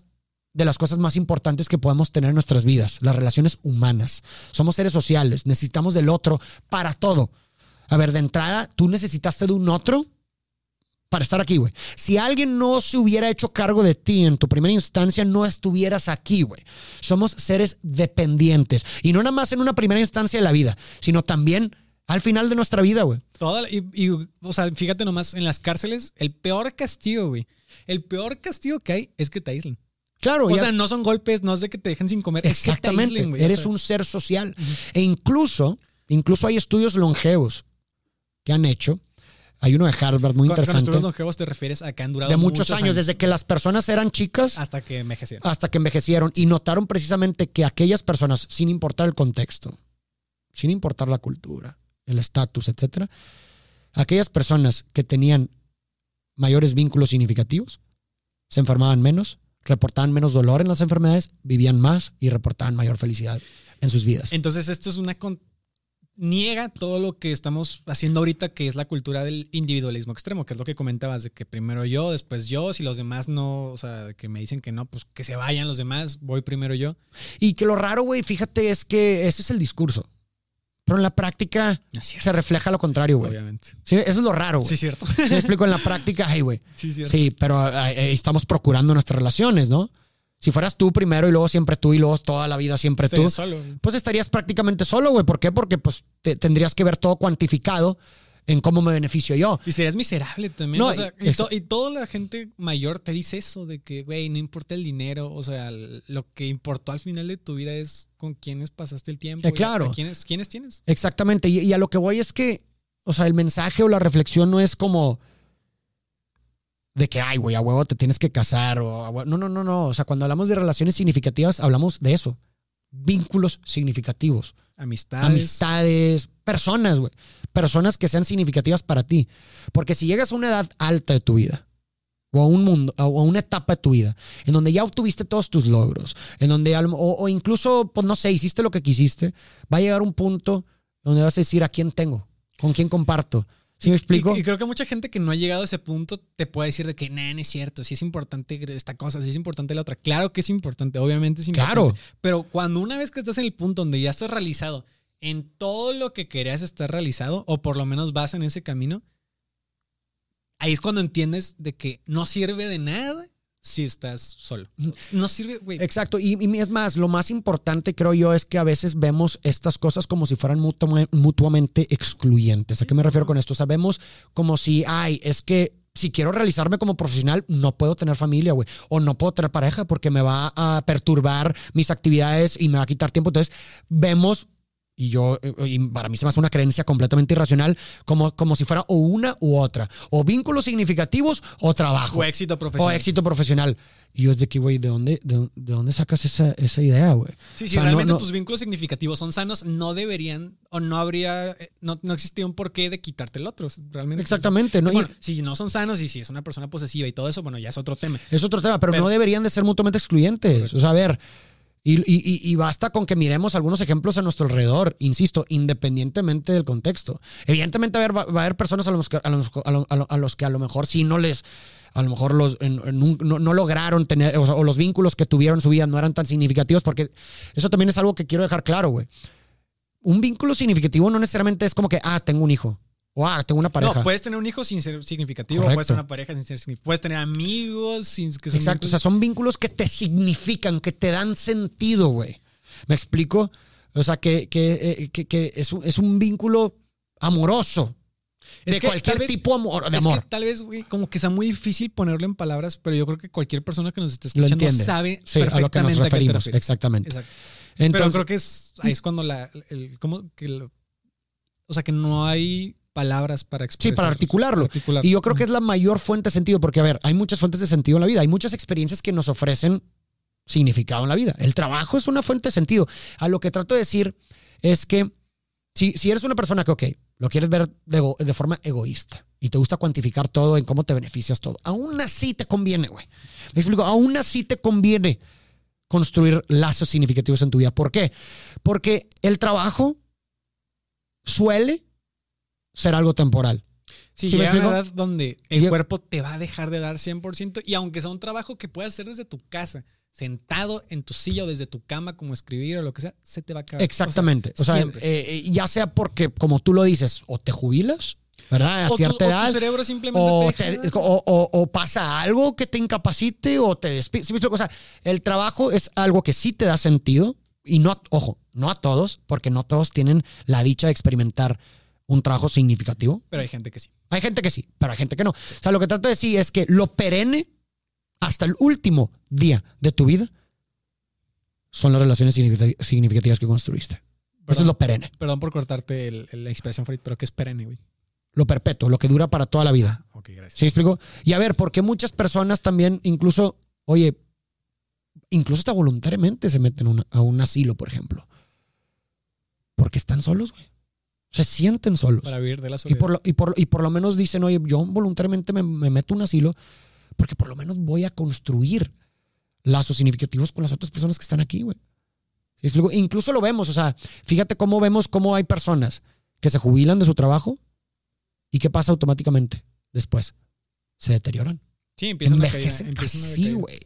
de las cosas más importantes que podemos tener en nuestras vidas, las relaciones humanas. Somos seres sociales, necesitamos del otro para todo. A ver, de entrada, tú necesitaste de un otro para estar aquí, güey. Si alguien no se hubiera hecho cargo de ti en tu primera instancia, no estuvieras aquí, güey. Somos seres dependientes. Y no nada más en una primera instancia de la vida, sino también al final de nuestra vida, güey. Toda, y, y, o sea, fíjate nomás, en las cárceles, el peor castigo, güey. El peor castigo que hay es que te aíslen. Claro, O sea, no son golpes, no es de que te dejen sin comer. es que te Exactamente. aíslen, güey. O Eres sea, un ser social. E incluso, incluso hay estudios longevos que han hecho. Hay uno de Harvard muy con- Con interesante. te refieres a que han durado De muchos, años, desde que las personas eran chicas hasta que envejecieron. hasta que envejecieron y notaron precisamente que aquellas personas, sin importar el contexto, sin importar la cultura, el estatus, etcétera, aquellas personas que tenían mayores vínculos significativos se enfermaban menos, reportaban menos dolor en las enfermedades, vivían más y reportaban mayor felicidad en sus vidas. Entonces, esto es una. con- niega todo lo que estamos haciendo ahorita, que es la cultura del individualismo extremo, que es lo que comentabas, de que primero yo, después yo, si los demás no, o sea, que me dicen que no, pues que se vayan los demás, voy primero yo. Y que lo raro, güey, fíjate, es que ese es el discurso. Pero en la práctica No se refleja lo contrario, güey. Obviamente. Sí, eso es lo raro, güey. Sí, cierto. ¿Sí me explico? En la práctica, hey, güey. Sí, cierto. Sí, pero estamos procurando nuestras relaciones, ¿no? Si fueras tú primero y luego siempre tú y luego toda la vida siempre Estoy tú, solo. pues estarías prácticamente solo, güey. ¿Por qué? Porque pues te- tendrías que ver todo cuantificado en cómo me beneficio yo. Y serías miserable también. No, o sea, y- y, to- y toda la gente mayor te dice eso de que, güey, no importa el dinero. O sea, lo que importó al final de tu vida es con quiénes pasaste el tiempo. Eh, claro. quiénes, quiénes tienes. Exactamente. Y, y a lo que voy es que, o sea, el mensaje o la reflexión no es como de que, ay, güey, a huevo te tienes que casar o a hue- no, no, no, no. O sea, cuando hablamos de relaciones significativas, hablamos de eso. Vínculos significativos. Amistades. amistades, personas, güey. Personas que sean significativas para ti. Porque si llegas a una edad alta de tu vida, o a un mundo, o a una etapa de tu vida, en donde ya obtuviste todos tus logros, en donde, o, o incluso, pues no sé, hiciste lo que quisiste, va a llegar un punto donde vas a decir a quién tengo, con quién comparto. ¿Sí me explico? Y, y creo que mucha gente que no ha llegado a ese punto te puede decir de que, nah, no es cierto, sí es importante esta cosa, sí es importante la otra. Claro que es importante, obviamente es importante. Claro. Pero cuando una vez que estás en el punto donde ya estás realizado en todo lo que querías estar realizado, o por lo menos vas en ese camino, ahí es cuando entiendes de que no sirve de nada si estás solo. No sirve, güey. Exacto, y, y es más, lo más importante creo yo es que a veces vemos estas cosas como si fueran mutua- mutuamente excluyentes. ¿A qué me refiero con esto? Sabemos como si, ay, es que si quiero realizarme como profesional, no puedo tener familia, güey, o no puedo tener pareja porque me va a perturbar mis actividades y me va a quitar tiempo. Entonces, vemos y yo, eh, y para mí se me hace una creencia completamente irracional, como, como si fuera o una u otra, o vínculos significativos o trabajo. O éxito profesional. O éxito profesional. Y yo es de que, güey, ¿de dónde, de, de dónde sacas esa, esa idea, güey? Sí, O si sea, no- realmente no- tus vínculos significativos son sanos, no deberían o no habría, eh, no, no existía un porqué de quitarte el otro. Realmente. Exactamente, ¿no? Y Bueno, si no son sanos y si es una persona posesiva y todo eso, bueno, ya es otro tema. es otro tema, pero, Pero- no deberían de ser mutuamente excluyentes. O sea, a ver, y, y- y- basta con que miremos algunos ejemplos a nuestro alrededor, insisto, independientemente del contexto. Evidentemente va a haber, personas a los, que, a, los, que a lo mejor sí no les, a lo mejor los, no, no lograron tener, o, o los vínculos que tuvieron en su vida no eran tan significativos, porque eso también es algo que quiero dejar claro, güey. Un vínculo significativo no necesariamente es como que, ah, tengo un hijo, o ah, tengo una pareja. No, puedes tener un hijo sin ser significativo, Correcto. puedes tener una pareja sin ser significativo, puedes tener amigos sin que son Exacto, o sea, son vínculos que te significan, que te dan sentido, güey. ¿Me explico? O sea, que, que, eh, que- que es, un, es un vínculo amoroso. de cualquier tipo amor, de amor. tal vez, güey, como que sea muy difícil ponerlo en palabras, pero yo creo que cualquier persona que nos esté escuchando sabe perfectamente a lo que nos referimos. exactamente. Exacto. Entonces, pero creo que es, ahí es cuando la, el, como que, o sea, que no hay palabras para expresar. Sí, para articularlo. Y yo creo que es la mayor fuente de sentido, porque a ver, hay muchas fuentes de sentido en la vida, hay muchas experiencias que nos ofrecen significado en la vida. El trabajo es una fuente de sentido. A lo que trato de decir es que si, si eres una persona que, ok, lo quieres ver de, de, forma egoísta y te gusta cuantificar todo en cómo te beneficias todo, aún así te conviene, güey. Me explico, aún así te conviene construir lazos significativos en tu vida. ¿Por qué? Porque el trabajo suele ser algo temporal. Sí, ¿Sí llega una edad donde el cuerpo te va a dejar de dar 100% y aunque sea un trabajo que puedas hacer desde tu casa, sentado en tu silla o desde tu cama, como escribir o lo que sea, se te va a acabar. Exactamente. O sea, eh, eh, ya sea porque, como tú lo dices, o te jubilas, ¿verdad? A cierta edad. O tu cerebro simplemente o, pasa algo que te incapacite o te despides. O sea, el trabajo es algo que sí te da sentido y no, ojo, no a todos, porque no todos tienen la dicha de experimentar un trabajo significativo. Pero hay gente que sí. Hay gente que sí, pero hay gente que no. O sea, lo que trato de decir es que lo perenne hasta el último día de tu vida son las relaciones significativas que construiste. Eso es lo perenne. Perdón por cortarte la expresión, Fred, pero ¿qué es perenne, güey? Lo perpetuo, lo que dura para toda la vida. Ok, gracias. ¿Sí explico? Y a ver, porque muchas personas también, incluso, oye, incluso hasta voluntariamente se meten a un asilo, por ejemplo. Porque están solos, güey. Se sienten solos. Para vivir de la soledad. Y por, lo, y por, y por lo menos dicen, oye, yo voluntariamente me, me meto un asilo porque por lo menos voy a construir lazos significativos con las otras personas que están aquí, güey. Incluso lo vemos, o sea, fíjate cómo vemos cómo hay personas que se jubilan de su trabajo y qué pasa automáticamente después. Se deterioran. Sí, empiezan a caer. Güey.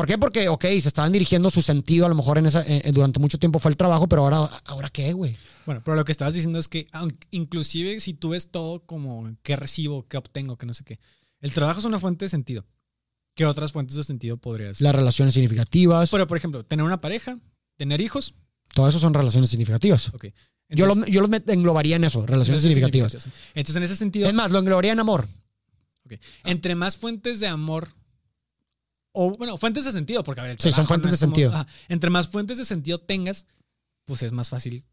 ¿Por qué? Porque, ok, se estaban dirigiendo su sentido, a lo mejor en esa, durante mucho tiempo fue el trabajo, pero ahora, ¿ahora qué, güey? Bueno, pero lo que estabas diciendo es que, inclusive si tú ves todo como qué recibo, qué obtengo, qué no sé qué, el trabajo es una fuente de sentido. ¿Qué otras fuentes de sentido podrías? Las relaciones significativas. Pero, por ejemplo, tener una pareja, tener hijos. Todo eso son relaciones significativas. Ok. yo, los yo englobaría en eso, relaciones significativas. Entonces, en ese sentido. Es más, lo englobaría en amor. Ok. Entre más fuentes de amor. O, bueno, fuentes de sentido, porque a ver, Sí, son fuentes de sentido. entre más fuentes de sentido tengas, pues es más fácil.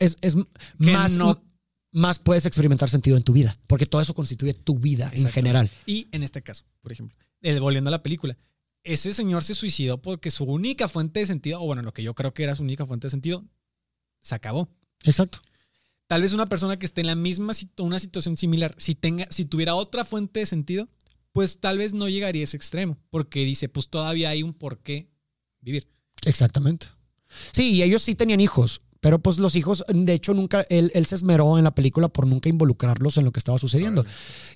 Es, es más. No más puedes experimentar sentido en tu vida, porque todo eso constituye tu vida en general. Y en este caso, por ejemplo, eh, volviendo a la película, ese señor se suicidó porque su única fuente de sentido, o bueno, lo que yo creo que era su única fuente de sentido, se acabó. Exacto. Tal vez una persona que esté en la misma una situación similar, si tenga, si tuviera otra fuente de sentido, pues tal vez no llegaría a ese extremo, porque dice, pues todavía hay un por qué vivir. Exactamente. Sí, y ellos sí tenían hijos. Pero pues los hijos, de hecho, nunca, él, él, se esmeró en la película por nunca involucrarlos en lo que estaba sucediendo.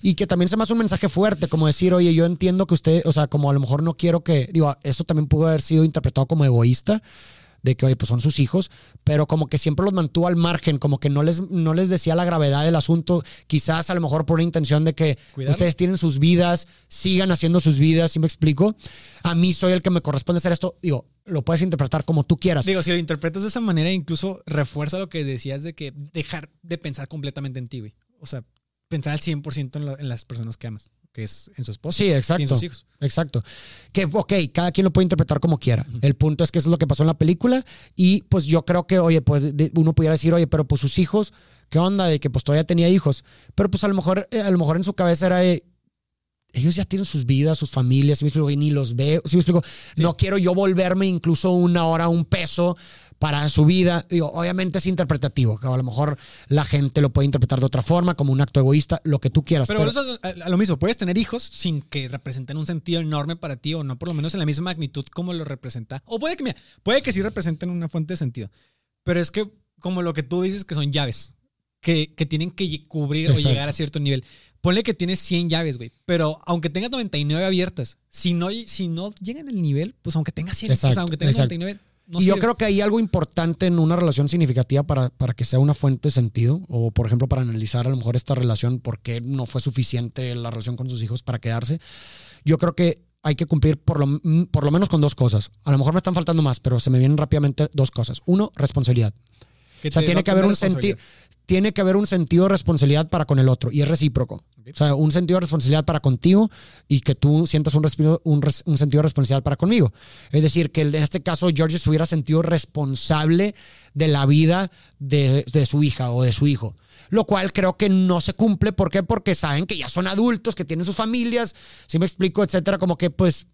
Y que también se me hace un mensaje fuerte, como decir, oye, yo entiendo que usted, o sea, como a lo mejor no quiero que, digo, eso también pudo haber sido interpretado como egoísta, de que, oye, pues son sus hijos, pero como que siempre los mantuvo al margen, como que no les, no les decía la gravedad del asunto, quizás a lo mejor por una intención de que ustedes tienen sus vidas, sigan haciendo sus vidas, ¿sí me explico? A mí soy el que me corresponde hacer esto, digo, lo puedes interpretar como tú quieras. Digo, si lo interpretas de esa manera, incluso refuerza lo que decías de que dejar de pensar completamente en ti, güey. O sea, pensar al 100% en, en las personas que amas que es en su esposa. Sí, exacto. Y en sus hijos. Exacto. Que, ok, cada quien lo puede interpretar como quiera. El punto es que eso es lo que pasó en la película. Y pues yo creo que, oye, pues uno pudiera decir, oye, pero pues sus hijos, ¿qué onda? De que pues todavía tenía hijos. Pero pues a lo mejor, eh, a lo mejor en su cabeza era, ellos ya tienen sus vidas, sus familias, ¿sí me explico? Y ni los veo, ¿sí me explico? No quiero yo volverme incluso una hora, un peso para su vida. Digo, obviamente es interpretativo, que a lo mejor la gente lo puede interpretar de otra forma, como un acto egoísta, lo que tú quieras. Pero, eso es a lo mismo, puedes tener hijos sin que representen un sentido enorme para ti, o no por lo menos en la misma magnitud como lo representa. O puede que, mira, puede que sí representen una fuente de sentido. Pero es que, como lo que tú dices, que son llaves, que, que tienen que cubrir o llegar a cierto nivel. Ponle que tienes 100 llaves, güey. Pero aunque tengas 99 abiertas, si no, si no llegan al nivel, pues aunque tengas 100, pues aunque tengas 99, no y yo creo que hay algo importante en una relación significativa para, para que sea una fuente de sentido, o por ejemplo para analizar a lo mejor esta relación, por qué no fue suficiente la relación con sus hijos para quedarse. Yo creo que hay que cumplir por lo, por lo menos con dos cosas. A lo mejor me están faltando más, pero se me vienen rápidamente dos cosas. Uno, responsabilidad. O sea, tiene que haber un sentido tiene que haber un sentido de responsabilidad para con el otro y es recíproco. O sea, un sentido de responsabilidad para contigo y que tú sientas un, un, un, sentido de responsabilidad para conmigo. Es decir, que en este caso George se hubiera sentido responsable de la vida de, de su hija o de su hijo lo cual creo que no se cumple. ¿Por qué? Porque saben que ya son adultos, que tienen sus familias, si me explico, etcétera. Como que pues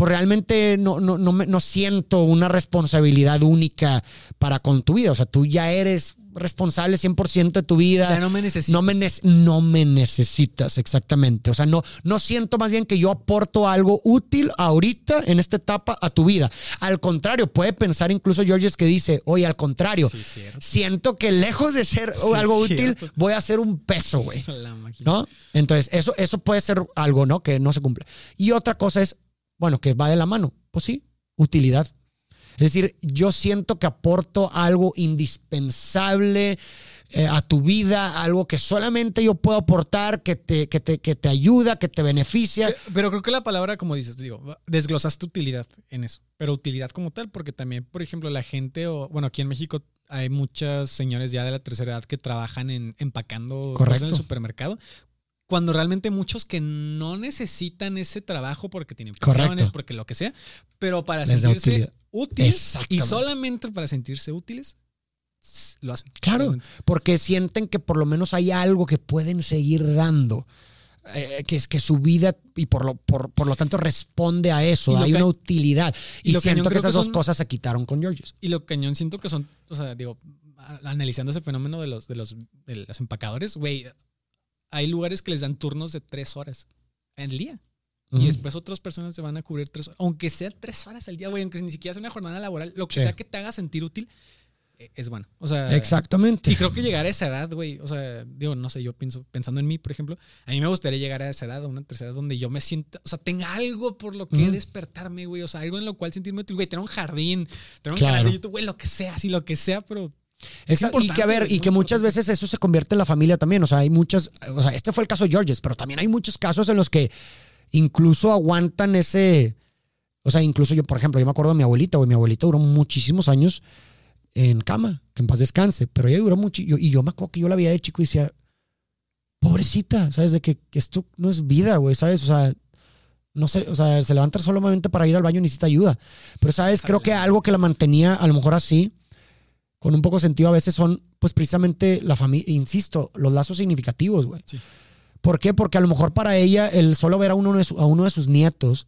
pues realmente no, no, no, no, siento una responsabilidad única para con tu vida. O sea, tú ya eres responsable 100% de tu vida. Ya no me necesitas. No me, no me necesitas, exactamente. O sea, no, no siento más bien que yo aporto algo útil ahorita en esta etapa a tu vida. Al contrario, puede pensar incluso Georges que dice, oye, al contrario, siento que lejos de ser algo útil, voy a ser un peso, güey. ¿No? Entonces, eso, eso puede ser algo, ¿no? Que no se cumple. Y otra cosa es, bueno, que va de la mano. Pues sí, utilidad. Es decir, yo siento que aporto algo indispensable eh, a tu vida, algo que solamente yo puedo aportar, que te, que te, que te ayuda, que te beneficia. Pero, creo que la palabra, como dices, digo, desglosaste utilidad en eso, pero utilidad como tal, porque también, por ejemplo, la gente, o bueno, aquí en México hay muchos señores ya de la tercera edad que trabajan en empacando cosas en el supermercado cuando realmente muchos que no necesitan ese trabajo porque tienen pensiones, porque lo que sea, pero para sentirse útiles y solamente para sentirse útiles, lo hacen. Claro, porque sienten que por lo menos hay algo que pueden seguir dando. Eh, que es que su vida y por lo, por, lo tanto responde a eso, hay una utilidad. Y, siento que esas dos cosas se quitaron con Georges. Y lo cañón siento que son, o sea, digo, analizando ese fenómeno de los, de los, de los empacadores, güey, hay lugares que les dan turnos de tres horas al día. Y después otras personas se van a cubrir tres horas, aunque sea tres horas al día, güey, aunque ni siquiera sea una jornada laboral, lo que sea que te haga sentir útil, eh, es bueno. O sea, exactamente. Y creo que llegar a esa edad, güey, o sea, digo, no sé, yo pienso, pensando en mí, por ejemplo, a mí me gustaría llegar a esa edad, a una tercera edad donde yo me sienta, o sea, tenga algo por lo que despertarme, güey, o sea, algo en lo cual sentirme útil, güey, tener un jardín, tener un canal de YouTube, güey, lo que sea, así lo que sea, pero y que a ver, y que muchas veces eso se convierte en la familia también. O sea, hay muchas, o sea, este fue el caso de Georges, pero también hay muchos casos en los que incluso aguantan ese. O sea, incluso yo, por ejemplo, yo me acuerdo de mi abuelita, güey. Mi abuelita duró muchísimos años en cama, que en paz descanse, pero ella duró mucho. Y yo me acuerdo que yo la veía de chico y decía, pobrecita, ¿sabes? De que, esto no es vida, güey, ¿sabes? O sea, no sé, o sea, se levanta solamente para ir al baño y necesita ayuda. Pero, ¿sabes? Creo que algo que la mantenía a lo mejor así con un poco de sentido a veces son, pues precisamente la familia, insisto, los lazos significativos, güey. ¿Por qué? Porque a lo mejor para ella el solo ver a uno de, a uno de sus nietos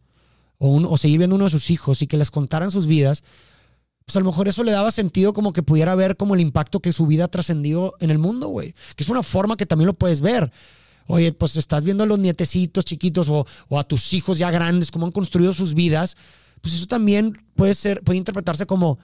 o, o seguir viendo a uno de sus hijos y que les contaran sus vidas, pues a lo mejor eso le daba sentido como que pudiera ver como el impacto que su vida ha trascendido en el mundo, güey. Que es una forma que también lo puedes ver. Oye, pues estás viendo a los nietecitos chiquitos o, o a tus hijos ya grandes, cómo han construido sus vidas, pues eso también puede ser, puede interpretarse como,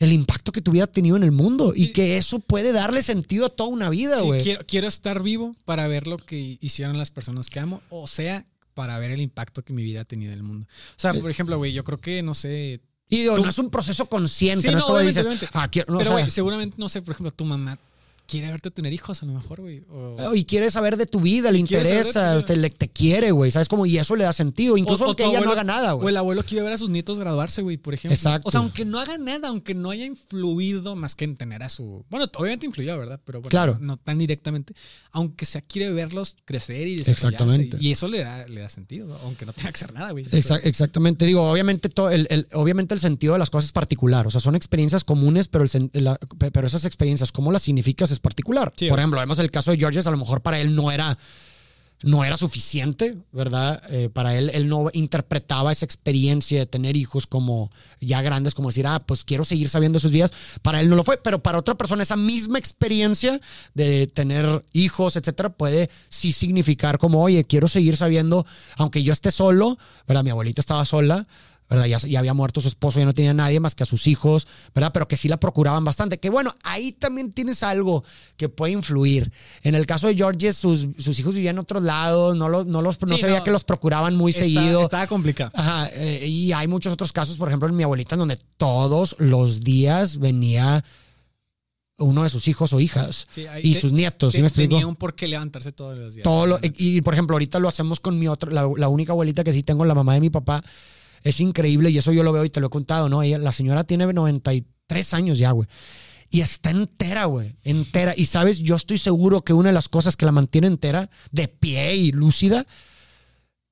el impacto que tu vida ha tenido en el mundo y que eso puede darle sentido a toda una vida, güey. quiero, estar vivo para ver lo que hicieron las personas que amo, o sea, para ver el impacto que mi vida ha tenido en el mundo. O sea, eh. por ejemplo, güey, yo creo que, no sé... Y digo, no es un proceso consciente, no, es como dices, ah, quiero, Pero, güey, seguramente, no sé, por ejemplo, tu mamá quiere verte tener hijos a lo mejor, güey. Oh, y quiere saber de tu vida, le interesa, te, te, quiere, güey. ¿Sabes cómo? Y eso le da sentido, incluso aunque ella no haga nada, güey. O el abuelo quiere ver a sus nietos graduarse, güey, por ejemplo. Exacto. O sea, aunque no haga nada, aunque no haya influido más que en tener a su. Bueno, obviamente influyó, ¿verdad? Pero bueno, claro. no tan directamente. Aunque sea quiere verlos crecer y Exactamente. Y eso le da, le da sentido, aunque no tenga que hacer nada, güey. exactamente. Digo, obviamente, todo el, obviamente el sentido de las cosas es particular. O sea, son experiencias comunes, pero, el, pero esas experiencias, ¿cómo las significas? Es particular. Sí, por ejemplo, vemos el caso de Georges, a lo mejor para él no era, no era suficiente, ¿verdad? Eh, para él, él no interpretaba esa experiencia de tener hijos como ya grandes, como decir, ah, pues quiero seguir sabiendo sus vidas. Para él no lo fue, pero para otra persona esa misma experiencia de tener hijos, etcétera, puede sí significar como, oye, quiero seguir sabiendo, aunque yo esté solo, ¿verdad? Mi abuelita estaba sola ¿verdad? Ya, había muerto su esposo, ya no tenía nadie más que a sus hijos, ¿verdad? Pero que sí la procuraban bastante. Que bueno, ahí también tienes algo que puede influir. En el caso de George, sus, sus hijos vivían en otros lados, no, los, no, los, no se veía que los procuraban muy seguido. Estaba complicado. Ajá, eh, y hay muchos otros casos, por ejemplo, en mi abuelita, donde todos los días venía uno de sus hijos o hijas y sus nietos. ¿sí me explico? Tenía un por qué levantarse todos los días. Todo y, por ejemplo, ahorita lo hacemos con mi otra, la, la, única abuelita que sí tengo, la mamá de mi papá, es increíble y eso yo lo veo y te lo he contado, ¿no? La señora tiene 93 años ya, güey. Y está entera, güey. Entera. Y sabes, yo estoy seguro que una de las cosas que la mantiene entera, de pie y lúcida,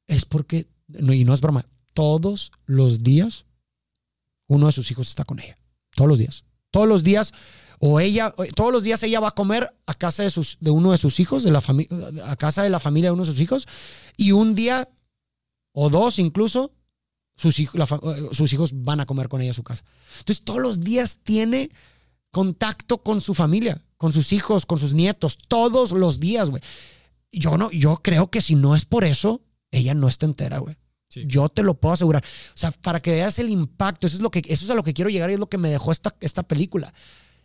es porque, y no es broma, todos los días uno de sus hijos está con ella. Todos los días. Todos los días, o ella, todos los días ella va a comer a casa de, sus, de uno de sus hijos, de la familia, a casa de la familia de uno de sus hijos, y un día o dos incluso, sus hijos, sus hijos van a comer con ella a su casa. Entonces, todos los días tiene contacto con su familia, con sus hijos, con sus nietos, todos los días, güey. Yo no, yo creo que si no es por eso, ella no está entera, güey. Yo te lo puedo asegurar. O sea, para que veas el impacto, eso es, lo que, eso es a lo que quiero llegar y es lo que me dejó esta, esta película.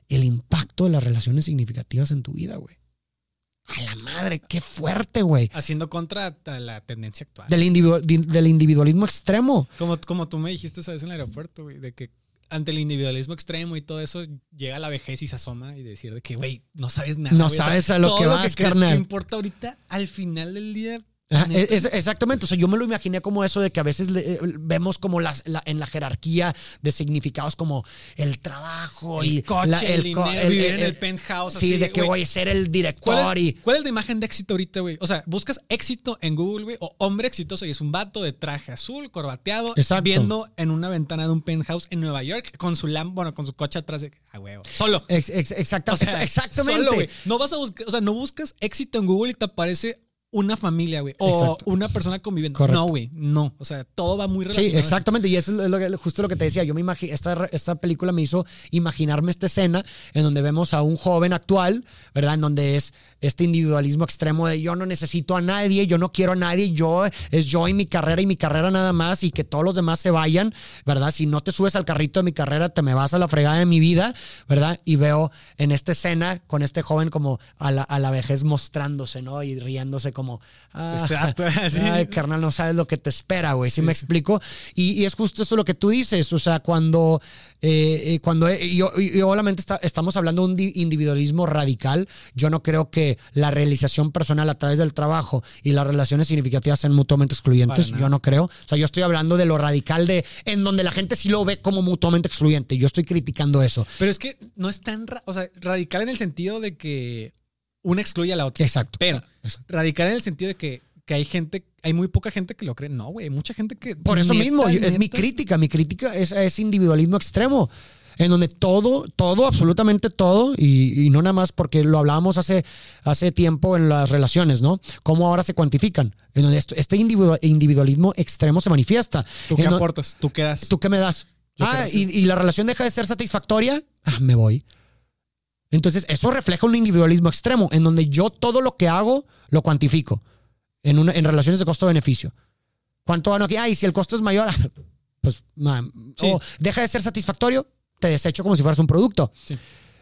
El impacto de las relaciones significativas en tu vida, güey. A la madre, qué fuerte, güey. Haciendo contra la tendencia actual. Del, del individualismo extremo. Como, como tú me dijiste esa vez en el aeropuerto, güey, de que ante el individualismo extremo y todo eso, llega la vejez y se asoma y decir de que, güey, no sabes nada. No sabes a lo que vas, que carnal. que importa ahorita, al final del día, exactamente, o sea, yo me lo imaginé como eso de que a veces eh, vemos como las, en la jerarquía de significados como el trabajo y coche, el, dinero, el, vivir en el penthouse. Sí, de que voy a ser el director ¿Cuál es, y... ¿Cuál es la imagen de éxito ahorita, güey? O sea, buscas éxito en Google, güey, o hombre exitoso y es un vato de traje azul, corbateado, viendo en una ventana de un penthouse en Nueva York con su lamp, bueno, con su coche atrás de... A huevo. Solo. exactamente. exactamente. Solo, No vas a buscar, o sea, no buscas éxito en Google y te aparece una familia, güey. O una persona conviviendo. No, güey. No. O sea, todo va muy relacionado. Sí, exactamente. Y eso es justo lo que te decía. Yo me imagino, esta, esta película me hizo imaginarme esta escena en donde vemos a un joven actual, ¿verdad? En donde es este individualismo extremo de yo no necesito a nadie, yo no quiero a nadie, yo es yo y mi carrera y mi carrera nada más y que todos los demás se vayan, ¿verdad? Si no te subes al carrito de mi carrera, te me vas a la fregada de mi vida, ¿verdad? Y veo en esta escena con este joven como a la, a la vejez mostrándose, ¿no? Y riéndose como, ah, ay, carnal, no sabes lo que te espera, güey, ¿sí, me explico? Y, es justo eso lo que tú dices, o sea, cuando, eh, eh, cuando eh, yo, obviamente estamos hablando de un individualismo radical, yo no creo que la realización personal a través del trabajo y las relaciones significativas sean mutuamente excluyentes. Yo no creo. O sea, yo estoy hablando de lo radical de en donde la gente sí lo ve como mutuamente excluyente. Yo estoy criticando eso. Pero es que no es tan, o sea, radical en el sentido de que una excluye a la otra. Exacto. Pero radical en el sentido de que, que hay gente, hay muy poca gente que lo cree. No, güey, mucha gente que... Por eso mismo, es mi crítica. Mi crítica es, es individualismo extremo en donde todo, todo, absolutamente todo, y, no nada más porque lo hablábamos hace, hace tiempo en las relaciones, ¿no? Cómo ahora se cuantifican, en donde este individualismo extremo se manifiesta. ¿Tú qué aportas? ¿Tú qué das? ¿Tú qué me das? ah, y, la relación deja de ser satisfactoria, ah, me voy. Entonces, eso refleja un individualismo extremo, en donde yo todo lo que hago lo cuantifico en, una, en relaciones de costo-beneficio. ¿Cuánto gano aquí? Ay, si el costo es mayor, pues, o deja de ser satisfactorio, te desecho como si fueras un producto.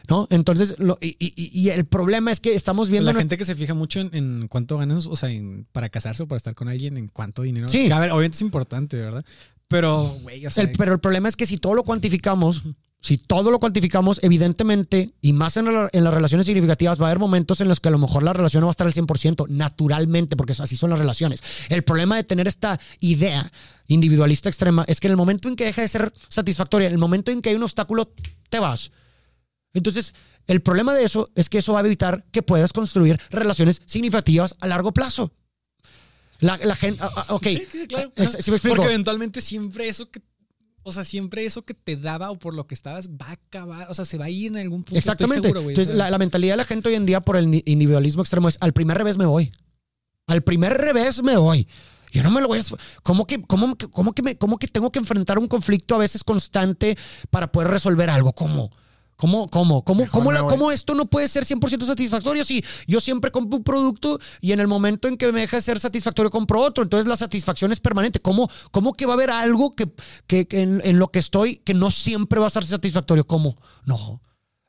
¿No? Entonces, y, el problema es que estamos viendo. La gente que se fija mucho en, cuánto ganas, o sea, para casarse o para estar con alguien, en cuánto dinero. Sí. A ver, obviamente es importante, ¿verdad? Pero, güey, o sea, Pero el problema es que si todo lo cuantificamos, si todo lo cuantificamos, evidentemente, y más en, en, las relaciones significativas, va a haber momentos en los que a lo mejor la relación no va a estar al 100%, naturalmente, porque así son las relaciones. El problema de tener esta idea individualista extrema es que en el momento en que deja de ser satisfactoria, en el momento en que hay un obstáculo, te vas. Entonces, el problema de eso es que eso va a evitar que puedas construir relaciones significativas a largo plazo. La, gente, ah, ah, ok. Sí, claro. Eh, porque eventualmente siempre eso que o sea, siempre eso que te daba o por lo que estabas va a acabar, o sea, se va a ir en algún punto. Exactamente. Entonces, la, mentalidad de la gente hoy en día por el individualismo extremo es al primer revés me voy. Al primer revés me voy. Yo no me lo voy a. ¿Cómo que, cómo, cómo que, me, cómo que tengo que enfrentar un conflicto a veces constante para poder resolver algo? ¿Cómo? ¿Cómo, cómo, cómo, cómo, cómo, esto no puede ser 100% satisfactorio si yo siempre compro un producto y en el momento en que me deja de ser satisfactorio compro otro? Entonces la satisfacción es permanente. ¿Cómo, cómo que va a haber algo que, que, en, lo que estoy que no siempre va a ser satisfactorio? ¿Cómo? No.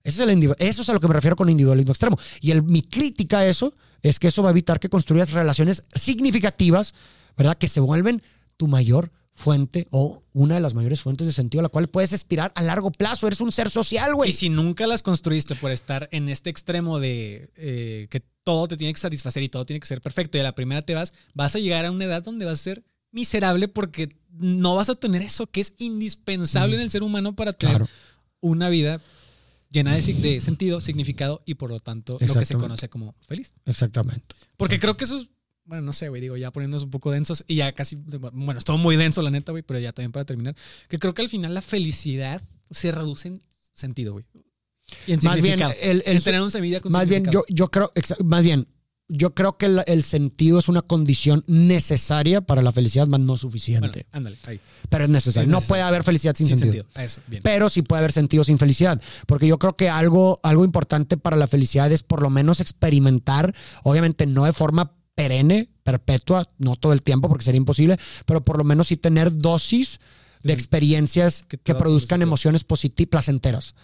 Eso es, el eso es a lo que me refiero con individualismo extremo. Y el, mi crítica a eso es que eso va a evitar que construyas relaciones significativas, ¿verdad? Que se vuelven tu mayor fuente o una de las mayores fuentes de sentido a la cual puedes aspirar a largo plazo. Eres un ser social, güey. Y si nunca las construiste por estar en este extremo de eh, que todo te tiene que satisfacer y todo tiene que ser perfecto y a la primera te vas, vas a llegar a una edad donde vas a ser miserable porque no vas a tener eso que es indispensable en el ser humano para tener una vida llena de, de, sentido, significado y por lo tanto lo que se conoce como feliz. Exactamente. Porque creo que eso es, bueno, no sé, güey, digo, ya poniéndonos un poco densos y ya casi, bueno, es todo muy denso la neta, güey, pero ya también para terminar, que creo que al final la felicidad se reduce en sentido, güey. Y en más bien, el, tener un semilla con Más bien, yo, yo creo, más bien, yo creo que el, sentido es una condición necesaria para la felicidad, más no suficiente. ándale, ahí. Pero es necesario. No puede haber felicidad sin, sentido. Pero sí puede haber sentido sin felicidad. Porque yo creo que algo, algo importante para la felicidad es por lo menos experimentar, obviamente no de forma perenne, perpetua, no todo el tiempo porque sería imposible, pero por lo menos sí tener dosis de experiencias que, que produzcan emociones positivas, placenteras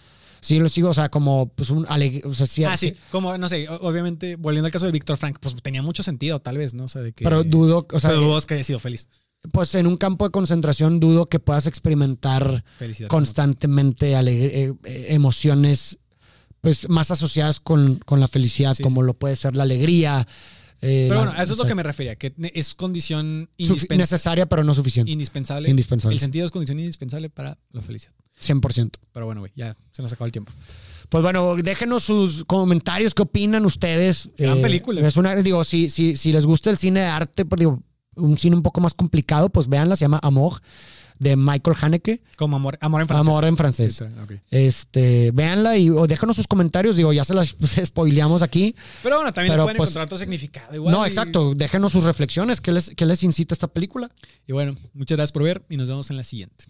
sí lo sigo, o sea, como pues un o sea, sí, Ah, sí, como, no sé, obviamente, volviendo al caso de Víctor Frank, pues tenía mucho sentido, tal vez, ¿no? O sea, de que. Pero dudo, o sea. Pero dudo que haya sido feliz. Pues en un campo de concentración dudo que puedas experimentar constantemente eh, eh, emociones pues más asociadas con, la felicidad, como lo puede ser la alegría, eh, pero bueno, a eso es lo que me refería, que es condición necesaria, pero no suficiente. Indispensable. Indispensable. El sentido es condición indispensable para la felicidad. 100%. Pero bueno, güey, ya se nos acabó el tiempo. Pues bueno, déjenos sus comentarios, qué opinan ustedes. Gran eh, película. Es una, digo, si, si, si les gusta el cine de arte, pues digo, un cine un poco más complicado, pues véanla, se llama Amor de Michael Haneke. Como amor, amor en francés. Amor en francés. Este, véanla y o déjanos sus comentarios. Digo, ya se las spoileamos aquí. Pero bueno, también pueden pues, encontrar otro significado. Igual no, exacto. Déjenos sus reflexiones. ¿Qué les, ¿Qué les incita esta película? Y bueno, muchas gracias por ver y nos vemos en la siguiente.